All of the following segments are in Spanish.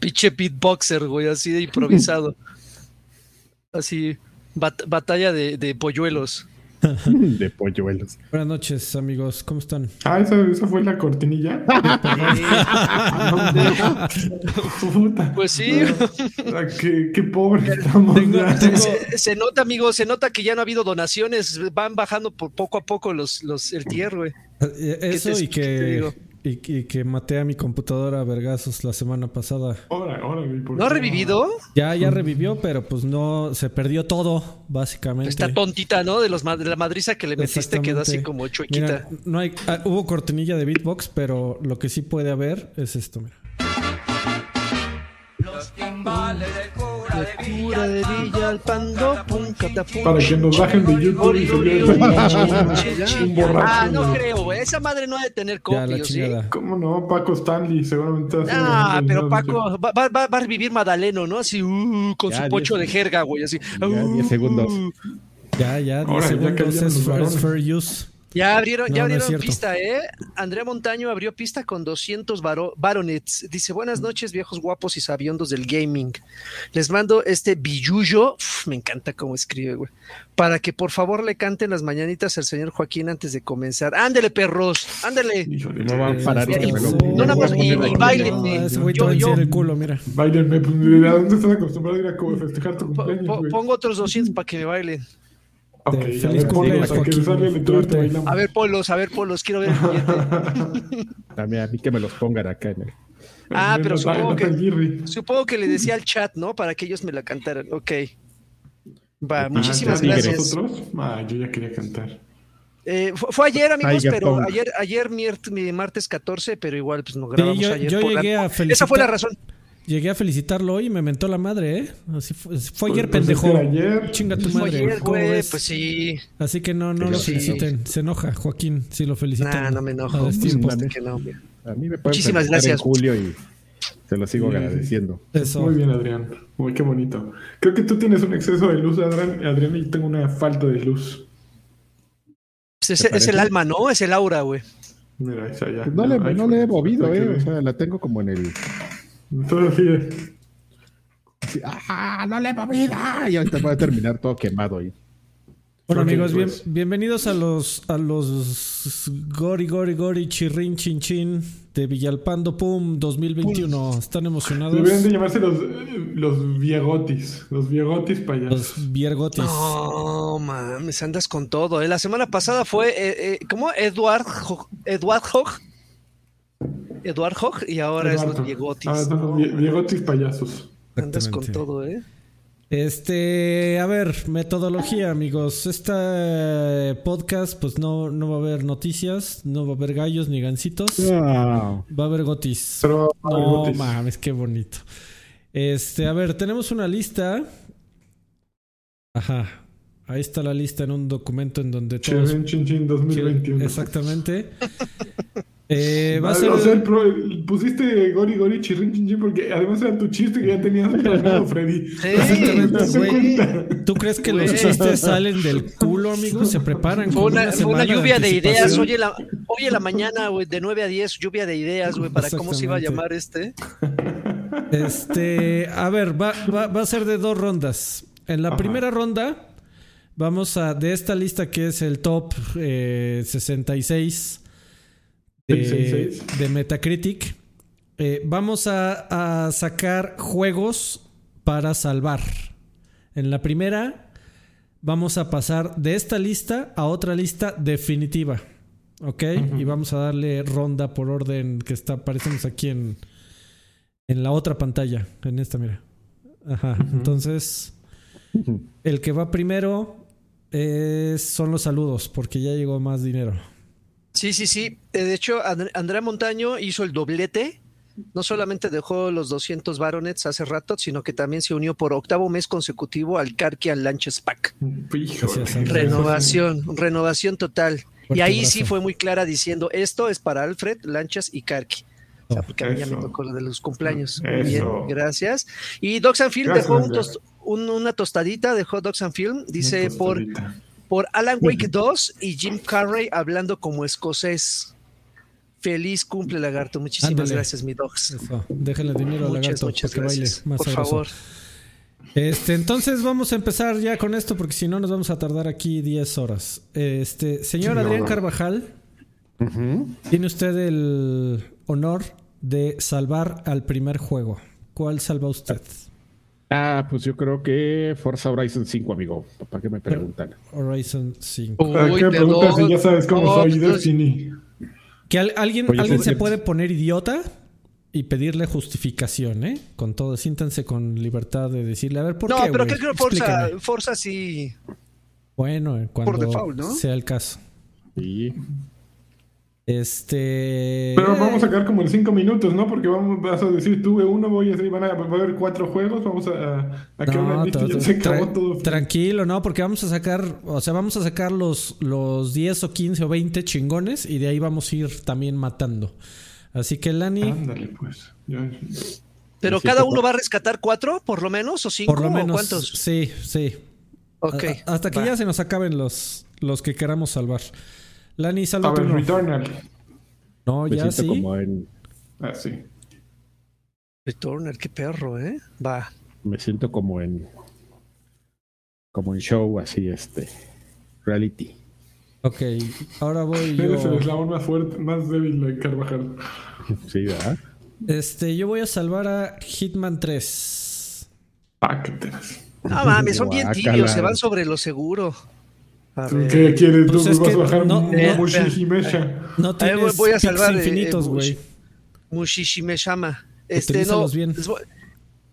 Pinche beatboxer, güey, así de improvisado. Así, bat- batalla de, de polluelos. de polluelos. Buenas noches, amigos. ¿Cómo están? Ah, ¿esa, esa fue la cortinilla. Puta. Pues sí. Ah, qué, qué pobre estamos. Tengo- ya. tengo- Se, se nota, amigo, se nota que ya no ha habido donaciones, van bajando por poco a poco los, los, el tier, güey. Eh, Eso te- y que, digo? Y, y que maté a mi computadora a vergazos la semana pasada. Ahora, ahora, güey, ¿por ¿No ha revivido? Ya, ya revivió, pero pues no, se perdió todo, básicamente. Está tontita, ¿no? De, los, de la madriza que le metiste quedó así como chuequita. Mira, no hay, ah, hubo cortinilla de beatbox, pero lo que sí puede haber es esto, mira. Los timbales de Para que nos bajen de YouTube y se un borracho. Ah, no creo, güey. Esa madre no ha de tener Ya, la copios, ¿sí? ¿Cómo no? Paco Stanley seguramente Ah, pero Paco va, va- va- a revivir Madaleno, ¿no? Así, uh, con Ya, su pocho diez- de jerga, güey, así. Ya, uh, diez segundos. Ya, ya, 10 Ahora, ya segundos cayeron es fair use. Ya abrieron, No, ya abrieron pista, ¿eh? Andrea Montaño abrió pista con 200 varo- baronets. Dice, buenas noches, viejos guapos y sabiondos del gaming. Les mando este billuyo. Uf, me encanta cómo escribe, güey. Para que por favor le canten las mañanitas al señor Joaquín antes de comenzar. Ándele, perros, ándele. No van a parar no, nada más, y, ese güey te Yo- a yo- enseñar el culo, mira. Báilenme, pues, ¿a dónde estás acostumbrado a ir a festejar tu cumpleaños, pongo otros 200 para que me bailen. A feliz ver, cumpleaños, a. A polos, a ver, polos, quiero ver el billete. También a mí que me los pongan acá en el. Ah, pero No, no, supongo no, que-. Supongo que le decía al chat, ¿no? Para que ellos me la cantaran. Ok. Va, Ah, muchísimas gracias. ¿Nosotros? Ah, yo ya quería cantar. Eh, fue, fue ayer, amigos, Tiger pero Pong. ayer, ayer martes 14, pero igual pues nos grabamos yo- ayer. yo por la- llegué a felicitar- Esa fue la razón. Llegué a felicitarlo hoy y me mentó la madre, ¿eh? Así fue, fue ayer, Pues, pues, pendejo. ayer. Chinga tu Fue madre. ayer, ¿cómo güey, pues sí. Así que no, no Pero lo sí. feliciten. Se enoja Joaquín si lo felicitan. Nah, no me enojo. Pues, que no. A mí me Muchísimas gracias. en julio y se lo sigo Sí, sí. agradeciendo. Eso. Muy bien, Adrián. Muy qué bonito. Creo que tú tienes un exceso de luz, Adrián, Adrián y yo tengo una falta de luz. Pues es, ¿Te es el alma, ¿no? Es el aura, güey. Mira, esa ya. Pues no, le, no fue. le he movido, eh. O sea, la tengo como en el. Todavía. así, ¡Ah! ¡No le he movido! Y ahorita va a terminar todo quemado ahí. Bueno, amigos, bien- pues. bienvenidos a los a los Gori Gori Gori Chirrin Chin Chin de Villalpando Pum 2021. ¿Están emocionados? Deberían de llamarse los, los viegotis. Los viegotis payasos. Los Viergotis. No, mames, andas con todo. ¿eh? La semana pasada fue, eh, eh, ¿cómo? Eduard Hog. Eduard Hog. Eduard Hog y ahora es los Viegotis. Ah, No, viegotis payasos. andas con todo, ¿eh? Este, a ver, metodología, amigos. Este podcast, pues no, no va a haber noticias, no va a haber gallos ni gancitos. Ah, Va a haber gotis. Pero No mames, qué bonito. Este, a ver, tenemos una lista. Ajá. Ahí está la lista en un documento en donde todos. Chirrin Chin Chin 2021. Exactamente. Eh, va a ser. O sea, el pro- el- pusiste Gori Gori Chirrin Chin Chin porque además era tu chiste que ya tenías planeado, Freddy. ¿Tú crees que los chistes salen del culo, amigos? Se preparan Fue con una, una, fue una lluvia de ideas. en la, hoy en la mañana, güey, de 9 a 10, lluvia de ideas, güey, para cómo se iba a llamar este. Este, a ver, va, va- va a ser de dos rondas. En la Ajá. primera ronda, vamos a, de esta lista que es el top eh, 66 de, 66. de Metacritic, eh, vamos a, a sacar juegos para salvar. En la primera, vamos a pasar de esta lista a otra lista definitiva. ¿Ok? Y vamos a darle ronda por orden que está, aparecemos aquí en, en la otra pantalla. En esta, mira. Ajá. Entonces, el que va primero es- son los saludos, porque ya llegó más dinero. Sí, sí, sí. Eh, De hecho, And- Andrea Montaño hizo el doblete. No solamente dejó los 200 baronets hace rato, sino que también se unió por octavo mes consecutivo al Karkian Lanches Pack. Renovación, renovación total. Fuerte y ahí abrazo. sí fue muy clara diciendo, esto es para Alfred, Lanchas y Karki. O sea, porque a mí ya me tocó lo de los cumpleaños. Muy bien, gracias. Y Doc Sanfield Gracias, dejó un, un- una tostadita de Hot Dogs and Film. Dice por. Por Alan Wake 2 y Jim Carrey hablando como escocés. Feliz cumple, lagarto. Muchísimas Ándale. gracias, mi dogs. Eso, déjenle dinero al Muchas, lagarto muchas para que baile más Por sabroso. favor. Este, entonces vamos a empezar ya con esto porque si no nos vamos a tardar aquí 10 horas. Este, señor Sí, Adrián no. Carvajal, tiene usted el honor de salvar al primer juego. ¿Cuál salva usted? Ah, pues yo creo que Forza Horizon 5, amigo. ¿Para qué me preguntan? Horizon 5. ¿Para qué me preguntas si ya sabes cómo No, soy pues, Destiny? Que al- alguien, Oye, alguien se puede poner idiota y pedirle justificación, ¿eh? Con todo, siéntanse con libertad de decirle, a ver, ¿por no, qué? pero güey? que creo Forza, Explícame. Forza sí. Bueno, eh, cuando default, ¿no? sea el caso. Sí. Este. Pero vamos a sacar como en cinco minutos, ¿no? Porque vamos, vas a decir, tuve uno, voy a decir, van a, va a haber cuatro juegos, vamos a, a No, lista y to- ya se tra- acabó todo. tranquilo, no, porque vamos a sacar, o sea, vamos a sacar los, los 10 o 15 o 20 chingones y de ahí vamos a ir también matando. Así que Lani, Ándale, pues. Yo- Pero cada uno va a rescatar cuatro, por lo menos, o cinco, por lo o menos. cuántos. Sí, sí. Ok. A- hasta que va. ya se nos acaben los, los que queramos salvar. Lani, A sálvate ver. Returnal. No, Me ya siento sí. como en. Ah, sí. Returner, qué perro, ¿eh? Va. Me siento como en. Como en show, así, este. Reality. Ok, ahora voy Eres el yo. eslabón más fuerte, más débil de Carvajal. Sí, ¿verdad? Este, yo voy a salvar a Hitman 3. Páqueteras. No mames, son bien tibios, se van sobre lo seguro. A ¿Tú ver. qué quieres? Pues ¿Tú es vas que a bajar no- no- Mushishimecha? No tienes voy a salvar, eh, infinitos, eh, güey. Mushishimeshama. Este, no. Bien. Les voy,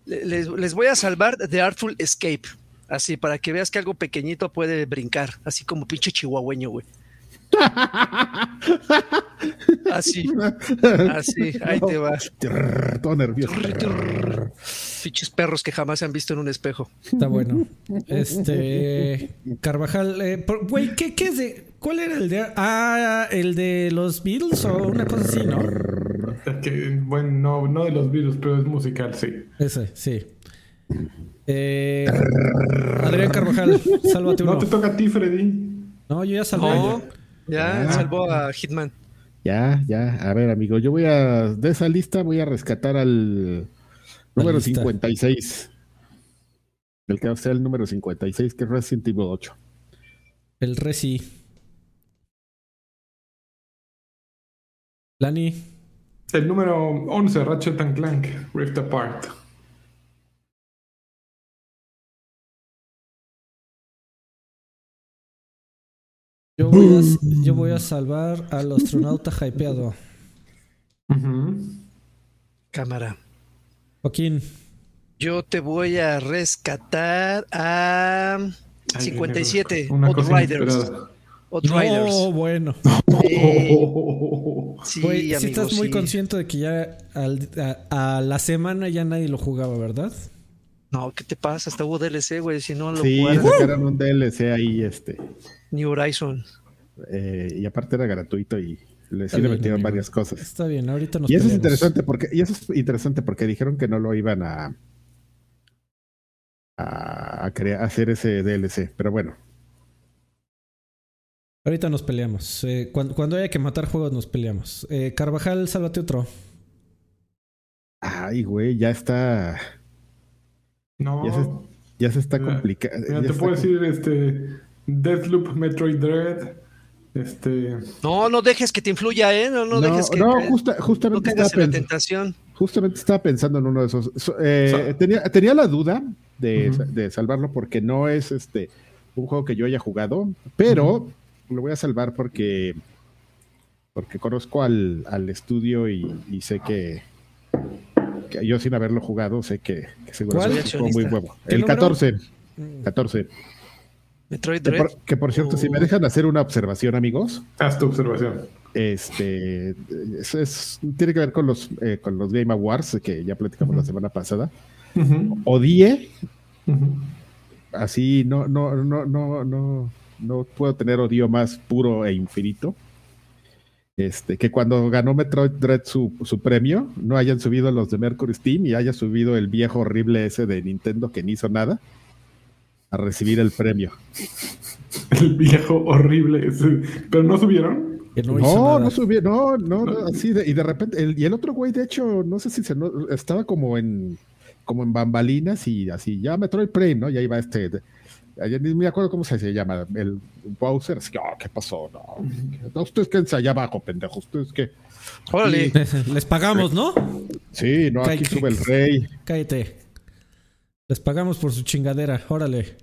les- les voy a salvar The Artful Escape. Así, para que veas que algo pequeñito puede brincar. Así como pinche chihuahueño, güey. Así, así, ahí te va. Trrr, Todo nervioso. Pinches perros que jamás se han visto en un espejo. Está bueno. Este. Carvajal, eh, güey, ¿qué, ¿qué es de.? ¿Cuál era el de.? Ah, el de los Beatles o una cosa así, ¿no? Es que, bueno, no, no de los virus, pero es musical, sí. Ese, sí. Eh, Adrián Carvajal, sálvate uno. No te toca a ti, Freddy. No, yo ya salvé. No, ya Ah. salvó a Hitman. Ya, ya. A ver, amigo, yo voy a. De esa lista voy a rescatar al número lista. 56. El que va a ser el número 56, que es Resident Evil 8. El Resi. Lani. El número 11, Ratchet and Clank, Rift Apart. Yo voy, a, yo voy a salvar al astronauta hypeado. Ujú. Cámara. Joaquín. Yo te voy a rescatar a Ay, 57. Una Odd cosa Riders. inesperada. Odd No, Riders. bueno. Sí, Oh, sí, sí amigo, estás muy sí. consciente de que ya al- a, a la semana ya nadie lo jugaba, ¿verdad? No, ¿qué te pasa? Hasta hubo DLC, güey. Si no lo Sí, jugaras, sacaron un DLC ahí, este. New Horizon. eh, y aparte era gratuito y le, Está sí le metieron amigo. varias cosas. Está bien, ahorita nos Y eso es peleamos. interesante porque, y eso es interesante porque dijeron que no lo iban a a, a crea- a hacer ese DLC, pero bueno. Ahorita nos peleamos. Eh, cuando, cuando haya que matar juegos nos peleamos. Eh, Carvajal, sálvate otro. Ay, güey, ya está, No. ya se, ya se está Mira, complicando. Mira, te puedo decir, este, Deathloop, Metroid Dread, este, No, no dejes que te influya, ¿eh? No, no, No, dejes que no, justa- no justamente, caigas estaba la tentación. justamente estaba pensando en uno de esos. So- eh, So- tenía, tenía la duda de, de salvarlo porque no es este un juego que yo haya jugado, pero lo voy a salvar porque porque conozco al, al estudio y, y sé que, que yo sin haberlo jugado sé que, que seguramente es un juego muy huevo. ¿Qué El número? 14, Mm, 14. Metroid Que por, que por cierto, si me Oh. dejan hacer una observación, amigos, haz tu observación. este es, es- tiene que ver con los eh, con los Game Awards que ya platicamos la semana pasada. Ujú, Odié, ujú. así no, no, no, no, no, no puedo tener odio más puro e infinito. Este, que cuando ganó Metroid Dread su, su premio, no hayan subido los de Mercury Steam y haya subido el viejo horrible ese de Nintendo que ni hizo nada. A recibir el premio. El viejo horrible. ese. Pero no subieron. No, No, no, subí, no, no, no, así de, y de repente, el- y el otro güey, de hecho, no sé si se no- estaba como en, como en bambalinas y así, ya Metroid Prime, ¿no? Y ahí va este, de- ayer ni me acuerdo cómo se, se llama, el Bowser, así que, oh, ¿qué pasó? No, no ustedes quédense allá abajo, pendejo, ustedes que, Órale. Les pagamos, ¿no? sí, no, aquí Cállate. sube el rey, Cállate. Les pagamos por su chingadera. Órale.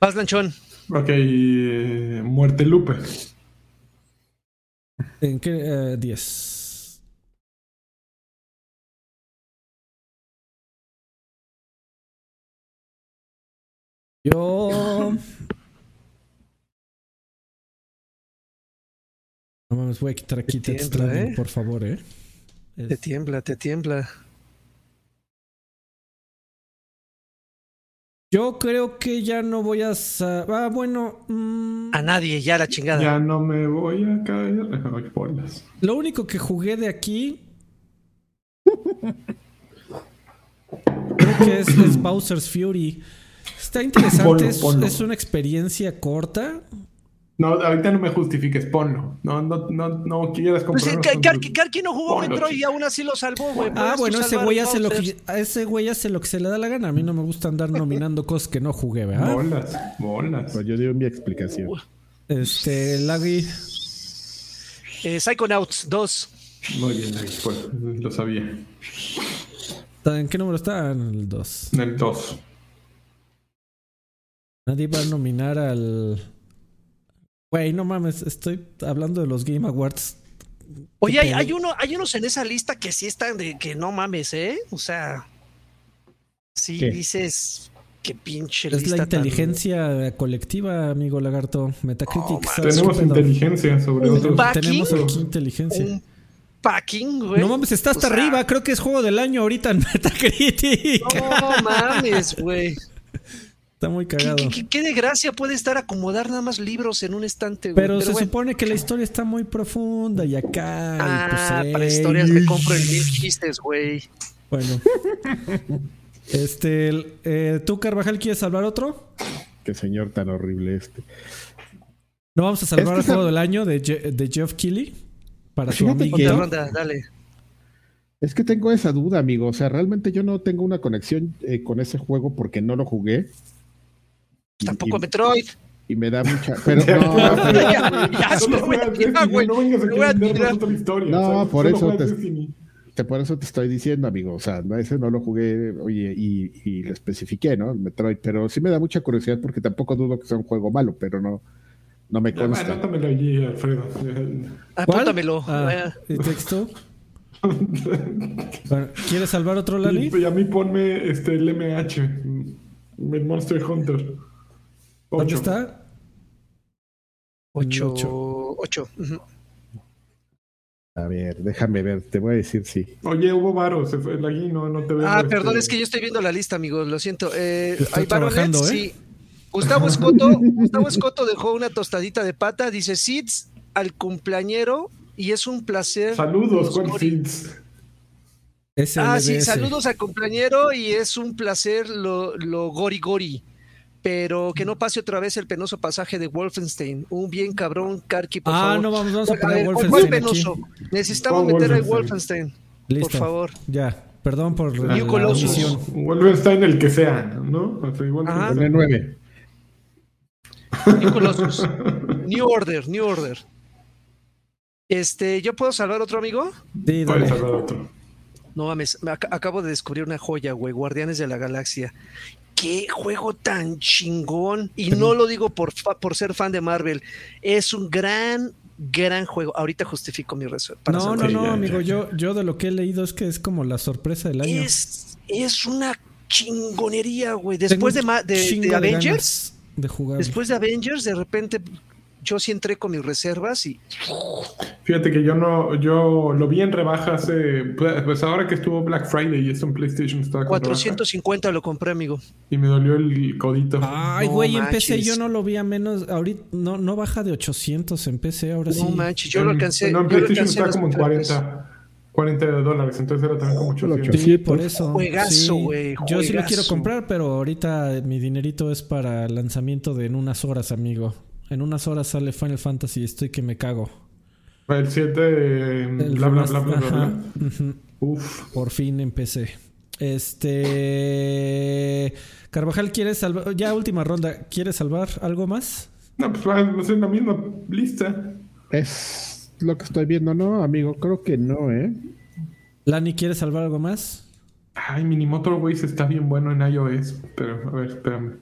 Vas, Lanchón. Ok, eh, Muerte Lupe. ¿En qué? Eh, 10. Yo. No mames, voy a quitar aquí Te tiembla, ¿eh? por favor, eh. Te tiembla, te tiembla. Yo creo que ya no voy a. Ah, bueno. mm, A nadie, ya la chingada. Ya no me voy a caer. Lo único que jugué de aquí. Creo que es, es Bowser's Fury. Está interesante, Ponlo, es, ponlo. es una experiencia corta. No, ahorita no me justifiques, ponlo. No, no, no, no quieras Pues comprar. Kar- Karki no jugó Ponlo, Metroid y aún así lo salvó, güey. Ah, bueno, ese güey, hace lo que, a ese güey hace lo que se le da la gana. A mí no me gusta andar nominando cosas que no jugué, ¿verdad? Bolas, bolas. pues yo digo mi explicación. Este, Lagui. Eh, Psychonauts 2. Muy bien, ahí fue. Lo sabía. ¿En qué número está? En el 2. En el 2. Nadie va a nominar al. Güey, no mames, estoy hablando de los Game Awards. Oye, hay, hay uno, hay unos en esa lista que sí están de que no mames, ¿eh? O sea, sí ¿Qué? dices que pinche Es lista la tan- inteligencia colectiva, amigo lagarto. Metacritic. Oh, ¿sabes Tenemos inteligencia sobre Un otros. back- Tenemos ¿Aquí? aquí inteligencia. Un packing, güey. No mames, está hasta O sea, arriba. Creo que es juego del año ahorita en Metacritic. No mames, güey. Está muy ¿Qué, cagado. qué, qué- qué de gracia puede estar acomodar nada más libros en un estante, güey? Pero, se bueno. supone que la historia está muy profunda y acá. y Ah, pues, para eh, historias me compro el mil chistes, güey. Bueno. Este, eh, ¿tú, Carvajal, quieres salvar otro? Qué señor tan horrible este. No vamos a salvar Es que el juego del año de, Je- de Jeff Keighley para su amigo. ronda, dale. Es que tengo esa duda, amigo. O sea, realmente yo no tengo una conexión eh, con ese juego porque no lo jugué. Y- Tampoco y- Metroid. Y me da mucha. Pero no, Ya, ya. No por eso te- te- por eso te estoy diciendo, amigo. O sea, no, ese no lo jugué oye, y, y lo especifiqué, ¿no? El Metroid. Pero sí me da mucha curiosidad porque tampoco dudo que sea un juego malo, pero no, no me Ya, consta. Anótamelo allí, Alfredo. ¿Cuál? Apúntamelo. Ah, Eh, ¿y texto? ¿Quieres salvar otro, Y, Lali? y a mí ponme este, el MH. El Monster Hunter. ¿Dónde Ocho. está? Ocho. Ocho. Ocho. ujú. A ver, déjame ver. Te voy a decir sí. Oye, hubo varo, se fue el aquí, no, no te veo. Ah, este, perdón, es que yo estoy viendo la lista, amigos. Lo siento. Eh, hay trabajando, ¿eh? sí. Gustavo Escoto, Gustavo Escoto dejó una tostadita de pata. Dice Sids al cumpleañero y es un placer. Saludos, ¿cuál Sorry. feeds? Ah, sí, saludos al cumpleañero y es un placer lo, lo gori gori. Pero que no pase otra vez el penoso pasaje de Wolfenstein. Un bien cabrón, Karki, por Ah, favor. no, vamos, vamos a A poner ver, ¿cuál Wolfenstein aquí. penoso? Necesitamos ¿Cuál meter al Wolfenstein? Wolfenstein. Listo. Por favor. Ya, perdón por la, New la. Wolfenstein el que sea, ¿no? Igual que- Ajá. Ponle nueve. New Colossus. New Order, New Order. Este, ¿yo puedo salvar otro amigo? Sí, Puedes dale. salvar otro. No mames, me ac- acabo de descubrir una joya, güey. Guardianes de la Galaxia. Qué juego tan chingón. Y no lo digo por, fa- por ser fan de Marvel. Es un gran, gran juego. Ahorita justifico mi para No, no, no, amigo. Yo, yo de lo que he leído es que es como la sorpresa del año. Es, es una chingonería, güey. Después de, Tengo de- de Avengers, ganas De jugar. después de Avengers, de repente yo sí entré con mis reservas y Fíjate que yo no, yo lo vi en rebaja hace, pues ahora que estuvo Black Friday y esto en PlayStation estaba con rebaja, 450 lo compré, amigo. y me dolió el codito. Ay, No güey, en PC yo no lo vi a menos. Ahorita no, no baja de 800 en PC, ahora sí. No manches, yo En- lo alcancé. No, en PlayStation las como en ofertas. 40. 40 dólares, entonces era también como 800. Sí, por eso. Juegazo, sí. güey, Yo sí lo quiero comprar, pero ahorita mi dinerito es para lanzamiento de en unas horas, amigo. En unas horas sale Final Fantasy y estoy que me cago. El 7, eh, El bla, bla, bla, bla, bla. Uf. Por fin empecé. Este. Carvajal, ¿quieres salvar? Ya última ronda. ¿Quieres salvar algo más? No, pues va a ser la misma lista. Es lo que estoy viendo, ¿no, amigo? Creo que no, ¿eh? Lani, ¿quieres salvar algo más? Ay, Mini Motorways está bien bueno en iOS, pero a ver, espérame.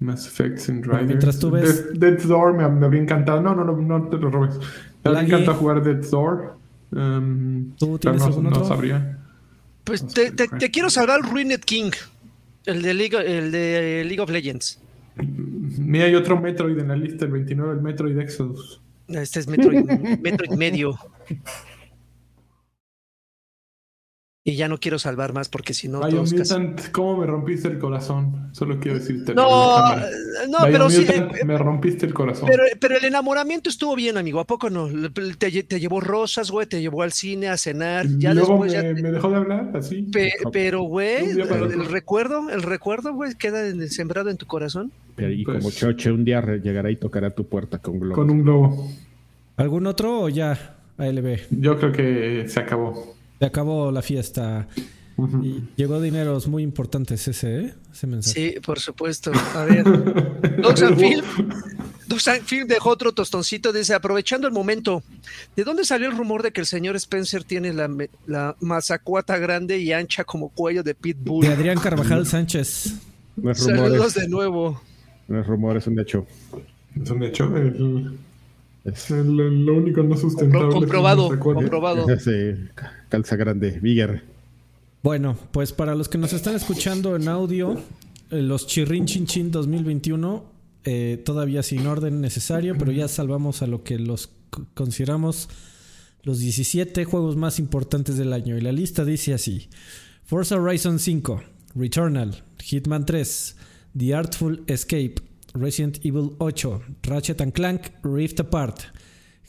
Mass Effects and Riders. mientras tú ves- Death- Door me, me habría encantado. No, no, no, no te lo robes. Me habría encantado jugar Death's Door. Um, ¿Tú pero tienes no, algún no sabría. Pues te, te- te quiero salvar Ruined King, el de, League, el de League of Legends. Mira, hay otro Metroid en la lista, el 29, el Metroid Exodus. Este es Metroid, Metroid medio. Y ya no quiero salvar más porque si no todos casi- Biomutant, ¿cómo me rompiste el corazón? Solo quiero decirte. No, no, pero sí. Biomutant, eh, me rompiste el corazón. Pero, pero el enamoramiento estuvo bien, amigo. ¿A poco no? Te, te llevó rosas, güey. Te llevó al cine a cenar. Ya Luego después. me, ya te- me dejó de hablar, así. pe- pero, güey, el, recuerdo, el recuerdo, güey, queda en- sembrado en tu corazón. Pero y Pues- como Choche un día llegará y tocará tu puerta con globos. Con un globo. ¿Algún otro o ya? ALB. Yo creo que se acabó. Se acabó la fiesta. Y llegó dineros muy importantes ese, ¿eh? Ese mensaje. Sí, por supuesto. A ver. Dogs and Film. Dogs and Film dejó otro tostoncito. Dice: aprovechando el momento, ¿de dónde salió el rumor de que el señor Spencer tiene la, me- la mazacuata grande y ancha como cuello de Pitbull? De Adrián Carvajal Sánchez. No es Saludos de nuevo. no es rumores, es un hecho. Es un hecho. El, Es, el- lo único no sustentable. Compro- comprobado, comprobado. ese calza grande, Bigger. Bueno, pues para los que nos están escuchando en audio, eh, los Chirrin Chin Chin 2021, eh, todavía sin orden necesario, pero ya salvamos a lo que los consideramos los 17 juegos más importantes del año. Y la lista dice así: Forza Horizon 5, Returnal, Hitman 3, The Artful Escape, Resident Evil 8, Ratchet and Clank, Rift Apart,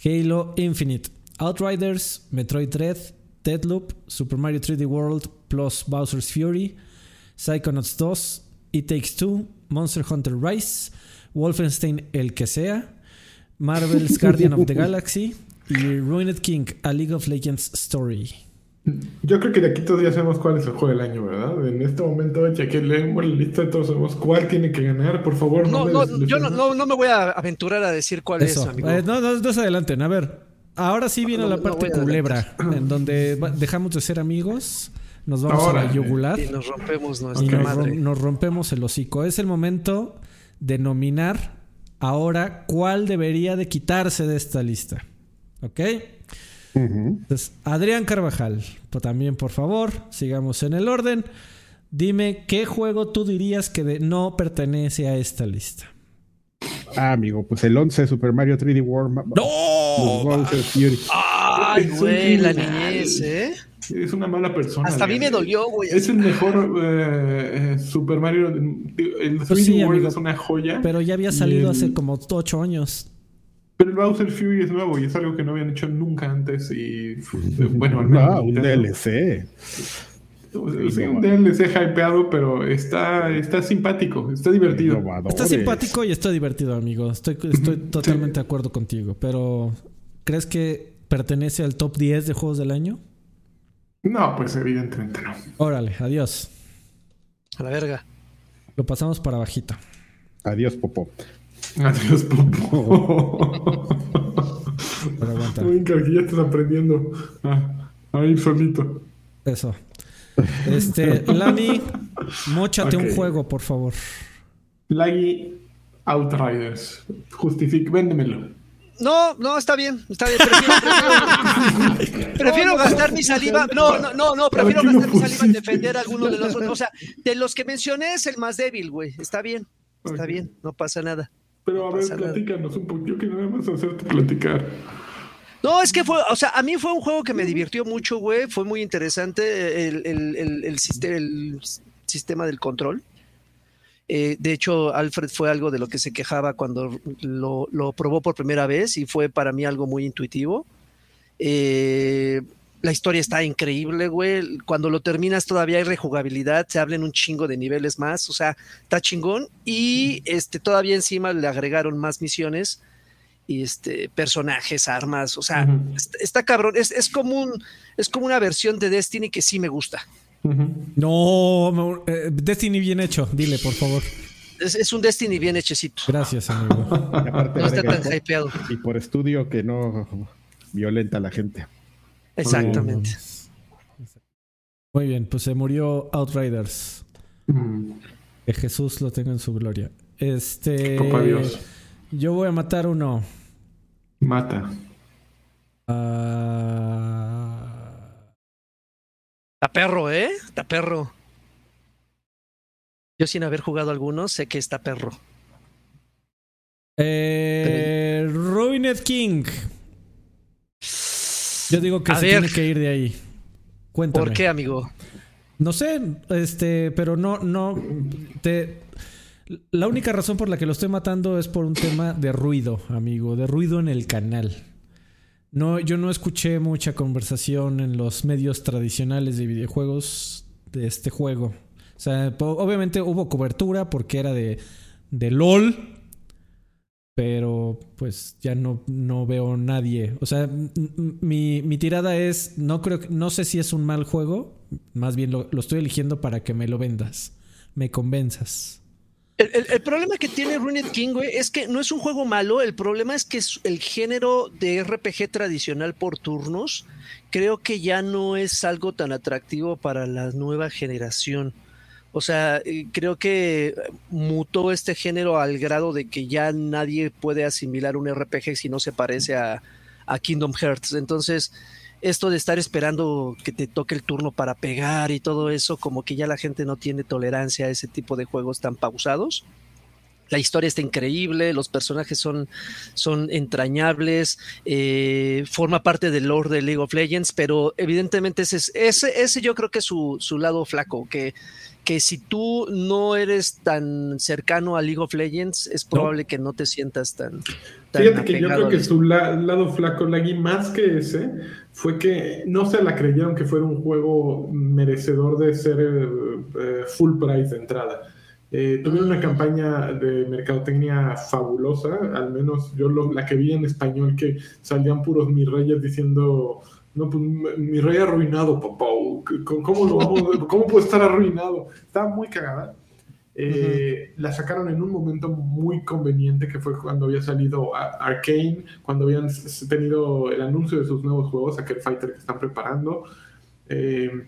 Halo Infinite, Outriders, Metroid Dread, Deadloop, Super Mario 3D World plus Bowser's Fury, Psychonauts 2, It Takes Two, Monster Hunter Rise, Wolfenstein El que sea, Marvel's Guardian of the Galaxy y Ruined King, A League of Legends Story. Yo creo que de aquí todos ya sabemos cuál es el juego del año, ¿verdad? En este momento, ya que leemos la lista, todos sabemos cuál tiene que ganar. Por favor, no, No, me no, yo no, des- no, no me voy a aventurar a decir cuál es, Eso. amigo. Eh, no, no, no se adelanten. A ver, ahora sí viene No, la parte culebra, en donde dejamos de ser amigos, nos vamos a la Órale. yugular Y nos rompemos y nuestra madre. rom- nos rompemos el hocico. Es el momento de nominar ahora cuál debería de quitarse de esta lista. ¿Ok? Entonces, Adrián Carvajal, pues también por favor, sigamos en el orden. Dime qué juego tú dirías que de- no pertenece a esta lista. Ah, amigo, pues el 11 Super Mario 3D World. Bowser Fury. Ay, Es güey, la niñez, ¿eh? Es una mala persona. Hasta a mí me dolió, güey. Es el mejor eh, eh, Super Mario. El 3D Pues sí, World amigo. es una joya. Pero, ya había salido el- hace como ocho años. El Bowser Fury es nuevo y es algo que no habían hecho nunca antes. Y bueno, al menos No, un. DLC. Sí, un DLC hypeado, pero está, está simpático, está divertido. Innovadores. Está simpático y está divertido, amigo. Estoy, estoy totalmente de acuerdo contigo. Pero, ¿crees que pertenece al top 10 de juegos del año? No, pues evidentemente no. Órale, adiós. A la verga. Lo pasamos para bajito. Adiós, Popo. Adiós, Popo. Pero aguanta. Venga, aquí ya estás aprendiendo a, a ir solito. Eso. Este, Lani, mochate un juego, por favor. Laggy Outriders. Justific, véndemelo. No, no, está bien, está bien. Prefiero, prefiero- prefiero gastar mi saliva. No, no, no, no, prefiero ¿Para qué lo gastar mi saliva en defender a alguno de los otros. O sea, de los que mencioné es el más débil, güey. Está bien, está bien, no pasa nada. Pero a No ver, nada. platícanos un poco. Yo que nada más hacerte platicar. No, es que fue, o sea, a mí fue un juego que me divirtió mucho, güey. Fue muy interesante el, el- el- el el sistema del control. Eh, de hecho, Alfred fue algo de lo que se quejaba cuando lo, lo probó por primera vez y fue para mí algo muy intuitivo. Eh, La historia está increíble, güey. Cuando lo terminas todavía hay rejugabilidad, se hablan un chingo de niveles más, o sea, está chingón. Y este, todavía encima le agregaron más misiones y este, personajes, armas, o sea, está, está cabrón. Es, es como un, es como una versión de Destiny que sí me gusta. No, eh, Destiny bien hecho, dile, por favor. Es, es un Destiny bien hechecito. Gracias, amigo. Y aparte No está tan hypeado. y por estudio que no violenta a la gente. Exactamente. Muy bien, pues se murió Outriders. Mm. Que Jesús lo tenga en su gloria. Este. Papá Dios. Yo voy a matar uno. Mata. Ah, Está perro, ¿eh? Está perro. Yo sin haber jugado algunos, sé que está perro. eh, Ruined King. Yo digo que A se ver. tiene que ir de ahí. Cuéntame. ¿Por qué, amigo? No sé, este, pero no, no. Te. La única razón por la que lo estoy matando es por un tema de ruido, amigo, de ruido en el canal. No, yo no escuché mucha conversación en los medios tradicionales de videojuegos de este juego. O sea, obviamente hubo cobertura porque era de, de LOL, pero pues ya no, no veo nadie. O sea, mi, mi tirada es, no creo, no sé si es un mal juego, más bien lo, lo estoy eligiendo para que me lo vendas, me convenzas. El, el- problema que tiene Ruined King, güey, es que no es un juego malo. El problema es que el género de RPG tradicional por turnos creo que ya no es algo tan atractivo para la nueva generación. O sea, eh, creo que mutó este género al grado de que ya nadie puede asimilar un RPG si no se parece a, a Kingdom Hearts. Entonces, esto de estar esperando que te toque el turno para pegar y todo eso, como que ya la gente no tiene tolerancia a ese tipo de juegos tan pausados. La historia está increíble, los personajes son, son entrañables, eh, forma parte del lore de League of Legends, pero evidentemente ese, es- ese, ese yo creo que es su, su lado flaco, que, que si tú no eres tan cercano a League of Legends, es probable que no te sientas tan... tan Fíjate que yo creo que su la- lado flaco, Lagui, más que ese, fue que no se la creyeron que fuera un juego merecedor de ser eh, eh, full price de entrada. Eh, tuvieron una campaña de mercadotecnia fabulosa, al menos yo lo- la que vi en español, que salían puros mis reyes diciendo, no, pues mi rey arruinado, papá, ¿cómo, lo vamos- cómo puede estar arruinado? Estaba muy cagada. Eh, La sacaron en un momento muy conveniente que fue cuando había salido Ar- Arcane, cuando habían tenido el anuncio de sus nuevos juegos, aquel fighter que están preparando. Eh,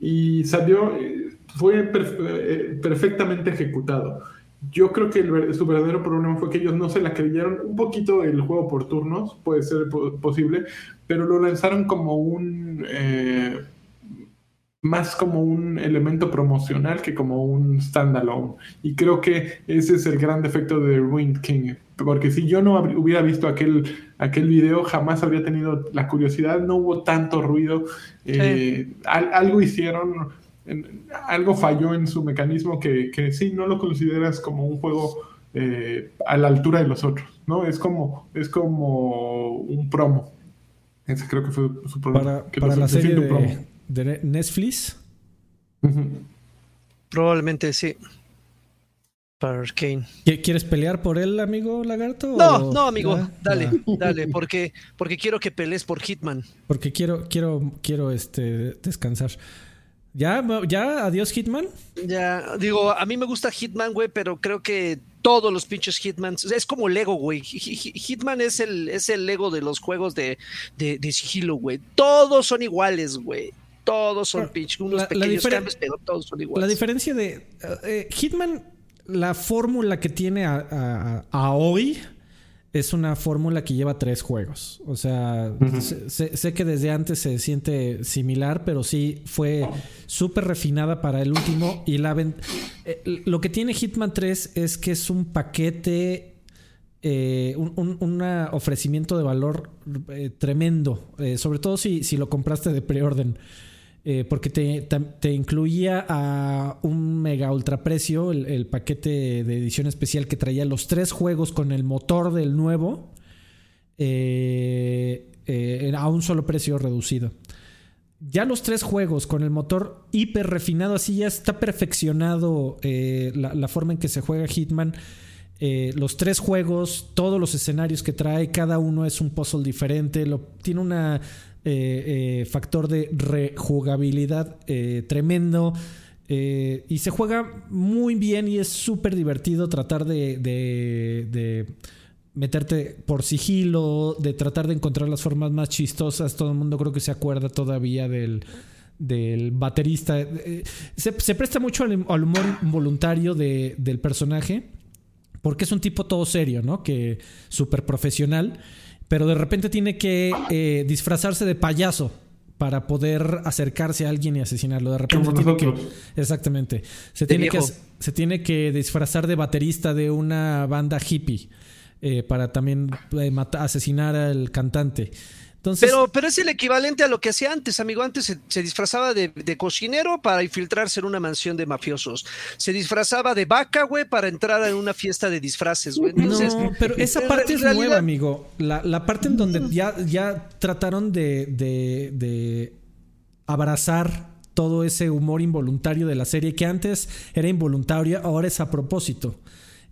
y salió, eh, fue eh, perfectamente ejecutado. Yo creo que el su verdadero problema fue que ellos no se la creyeron. Un poquito el juego por turnos, puede ser po- posible, pero lo lanzaron como un. eh, más como un elemento promocional que como un standalone. Y creo que ese es el gran defecto de Ruined King. Porque si yo no hubiera visto aquel, aquel video, jamás habría tenido la curiosidad. No hubo tanto ruido. eh, al- algo hicieron, algo falló en su mecanismo que, que sí, no lo consideras como un juego eh, a la altura de los otros. ¿no? Es como, es como un promo. Ese creo que fue su problema. Para, que para la se serie de, promo. de Netflix. Probablemente sí. Para Arcane. ¿Qui- ¿Quieres pelear por él, amigo lagarto? No, o- no, amigo, dale, Ah, dale, porque, porque quiero que pelees por Hitman. porque quiero, quiero, quiero este descansar. ¿Ya? ¿Ya? ¿Adiós, Hitman? Ya, digo, a mí me gusta Hitman, güey, pero creo que todos los pinches Hitmans, es como Lego, güey. Hi- hi- Hitman es el, es el Lego de los juegos de, de, de sigilo, güey. Todos son iguales, güey. Todos son pinches, unos la- la pequeños cambios, pero todos son La iguales. diferencia de eh, Hitman, la fórmula que tiene a, a- a hoy es una fórmula que lleva tres juegos. O sea, sé, sé- sé que desde antes se siente similar, pero sí fue súper refinada para el último. Y la eh, lo que tiene Hitman 3 es que es un paquete. eh, un, un- una ofrecimiento de valor eh, tremendo, sobre todo si, si lo compraste de preorden. Eh, porque te, incluía a un mega ultra precio el, paquete de edición especial que traía los tres juegos con el motor del nuevo eh, eh, a un solo precio reducido. ya los tres juegos con el motor hiper refinado, así ya está perfeccionado eh, la, forma en que se juega Hitman. Los tres juegos, todos los escenarios que trae, cada uno es un puzzle diferente. Lo, tiene un factor de rejugabilidad eh, tremendo. eh, y se juega muy bien y es súper divertido tratar de, de- meterte por sigilo, de tratar de encontrar las formas más chistosas. Todo el mundo creo que se acuerda todavía del, del baterista. Eh, Se, presta mucho al, humor involuntario de- del personaje. Porque es un tipo todo serio, ¿no? Que súper profesional. Pero de repente tiene que eh, disfrazarse de payaso para poder acercarse a alguien y asesinarlo. De repente tiene que-. Exactamente. Se tiene, que, se tiene que disfrazar de baterista de una banda hippie eh, para también eh, mata- asesinar al cantante. Entonces, Pero, pero es el equivalente a lo que hacía antes, amigo. Antes se, se disfrazaba de, de cocinero para infiltrarse en una mansión de mafiosos. Se disfrazaba de vaca, güey, para entrar en una fiesta de disfraces, güey. Entonces, no, pero esa parte es realidad- nueva, amigo. La, la parte en donde ya, ya trataron de, de- de abrazar todo ese humor involuntario de la serie que antes era involuntario, ahora es a propósito.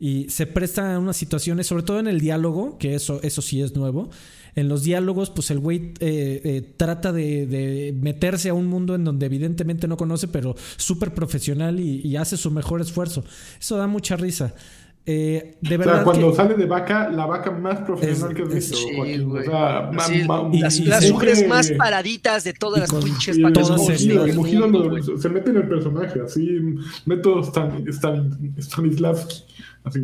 Y se presta a unas situaciones, sobre todo en el diálogo, que eso, eso sí es nuevo. En los diálogos, pues el güey eh, eh, trata de, de meterse a un mundo en donde evidentemente no conoce, pero súper profesional y, y hace su mejor esfuerzo. Eso da mucha risa. Eh, de O verdad sea, cuando que- sale de vaca, la vaca más profesional Es- que has visto, Sí. O sea, ma- Sí, ma- y- las y las mujeres mujer, más paraditas de todas las pinches el Mugido, güey. se mete en el personaje, así, método Stan, Stan, Stanislavski, así,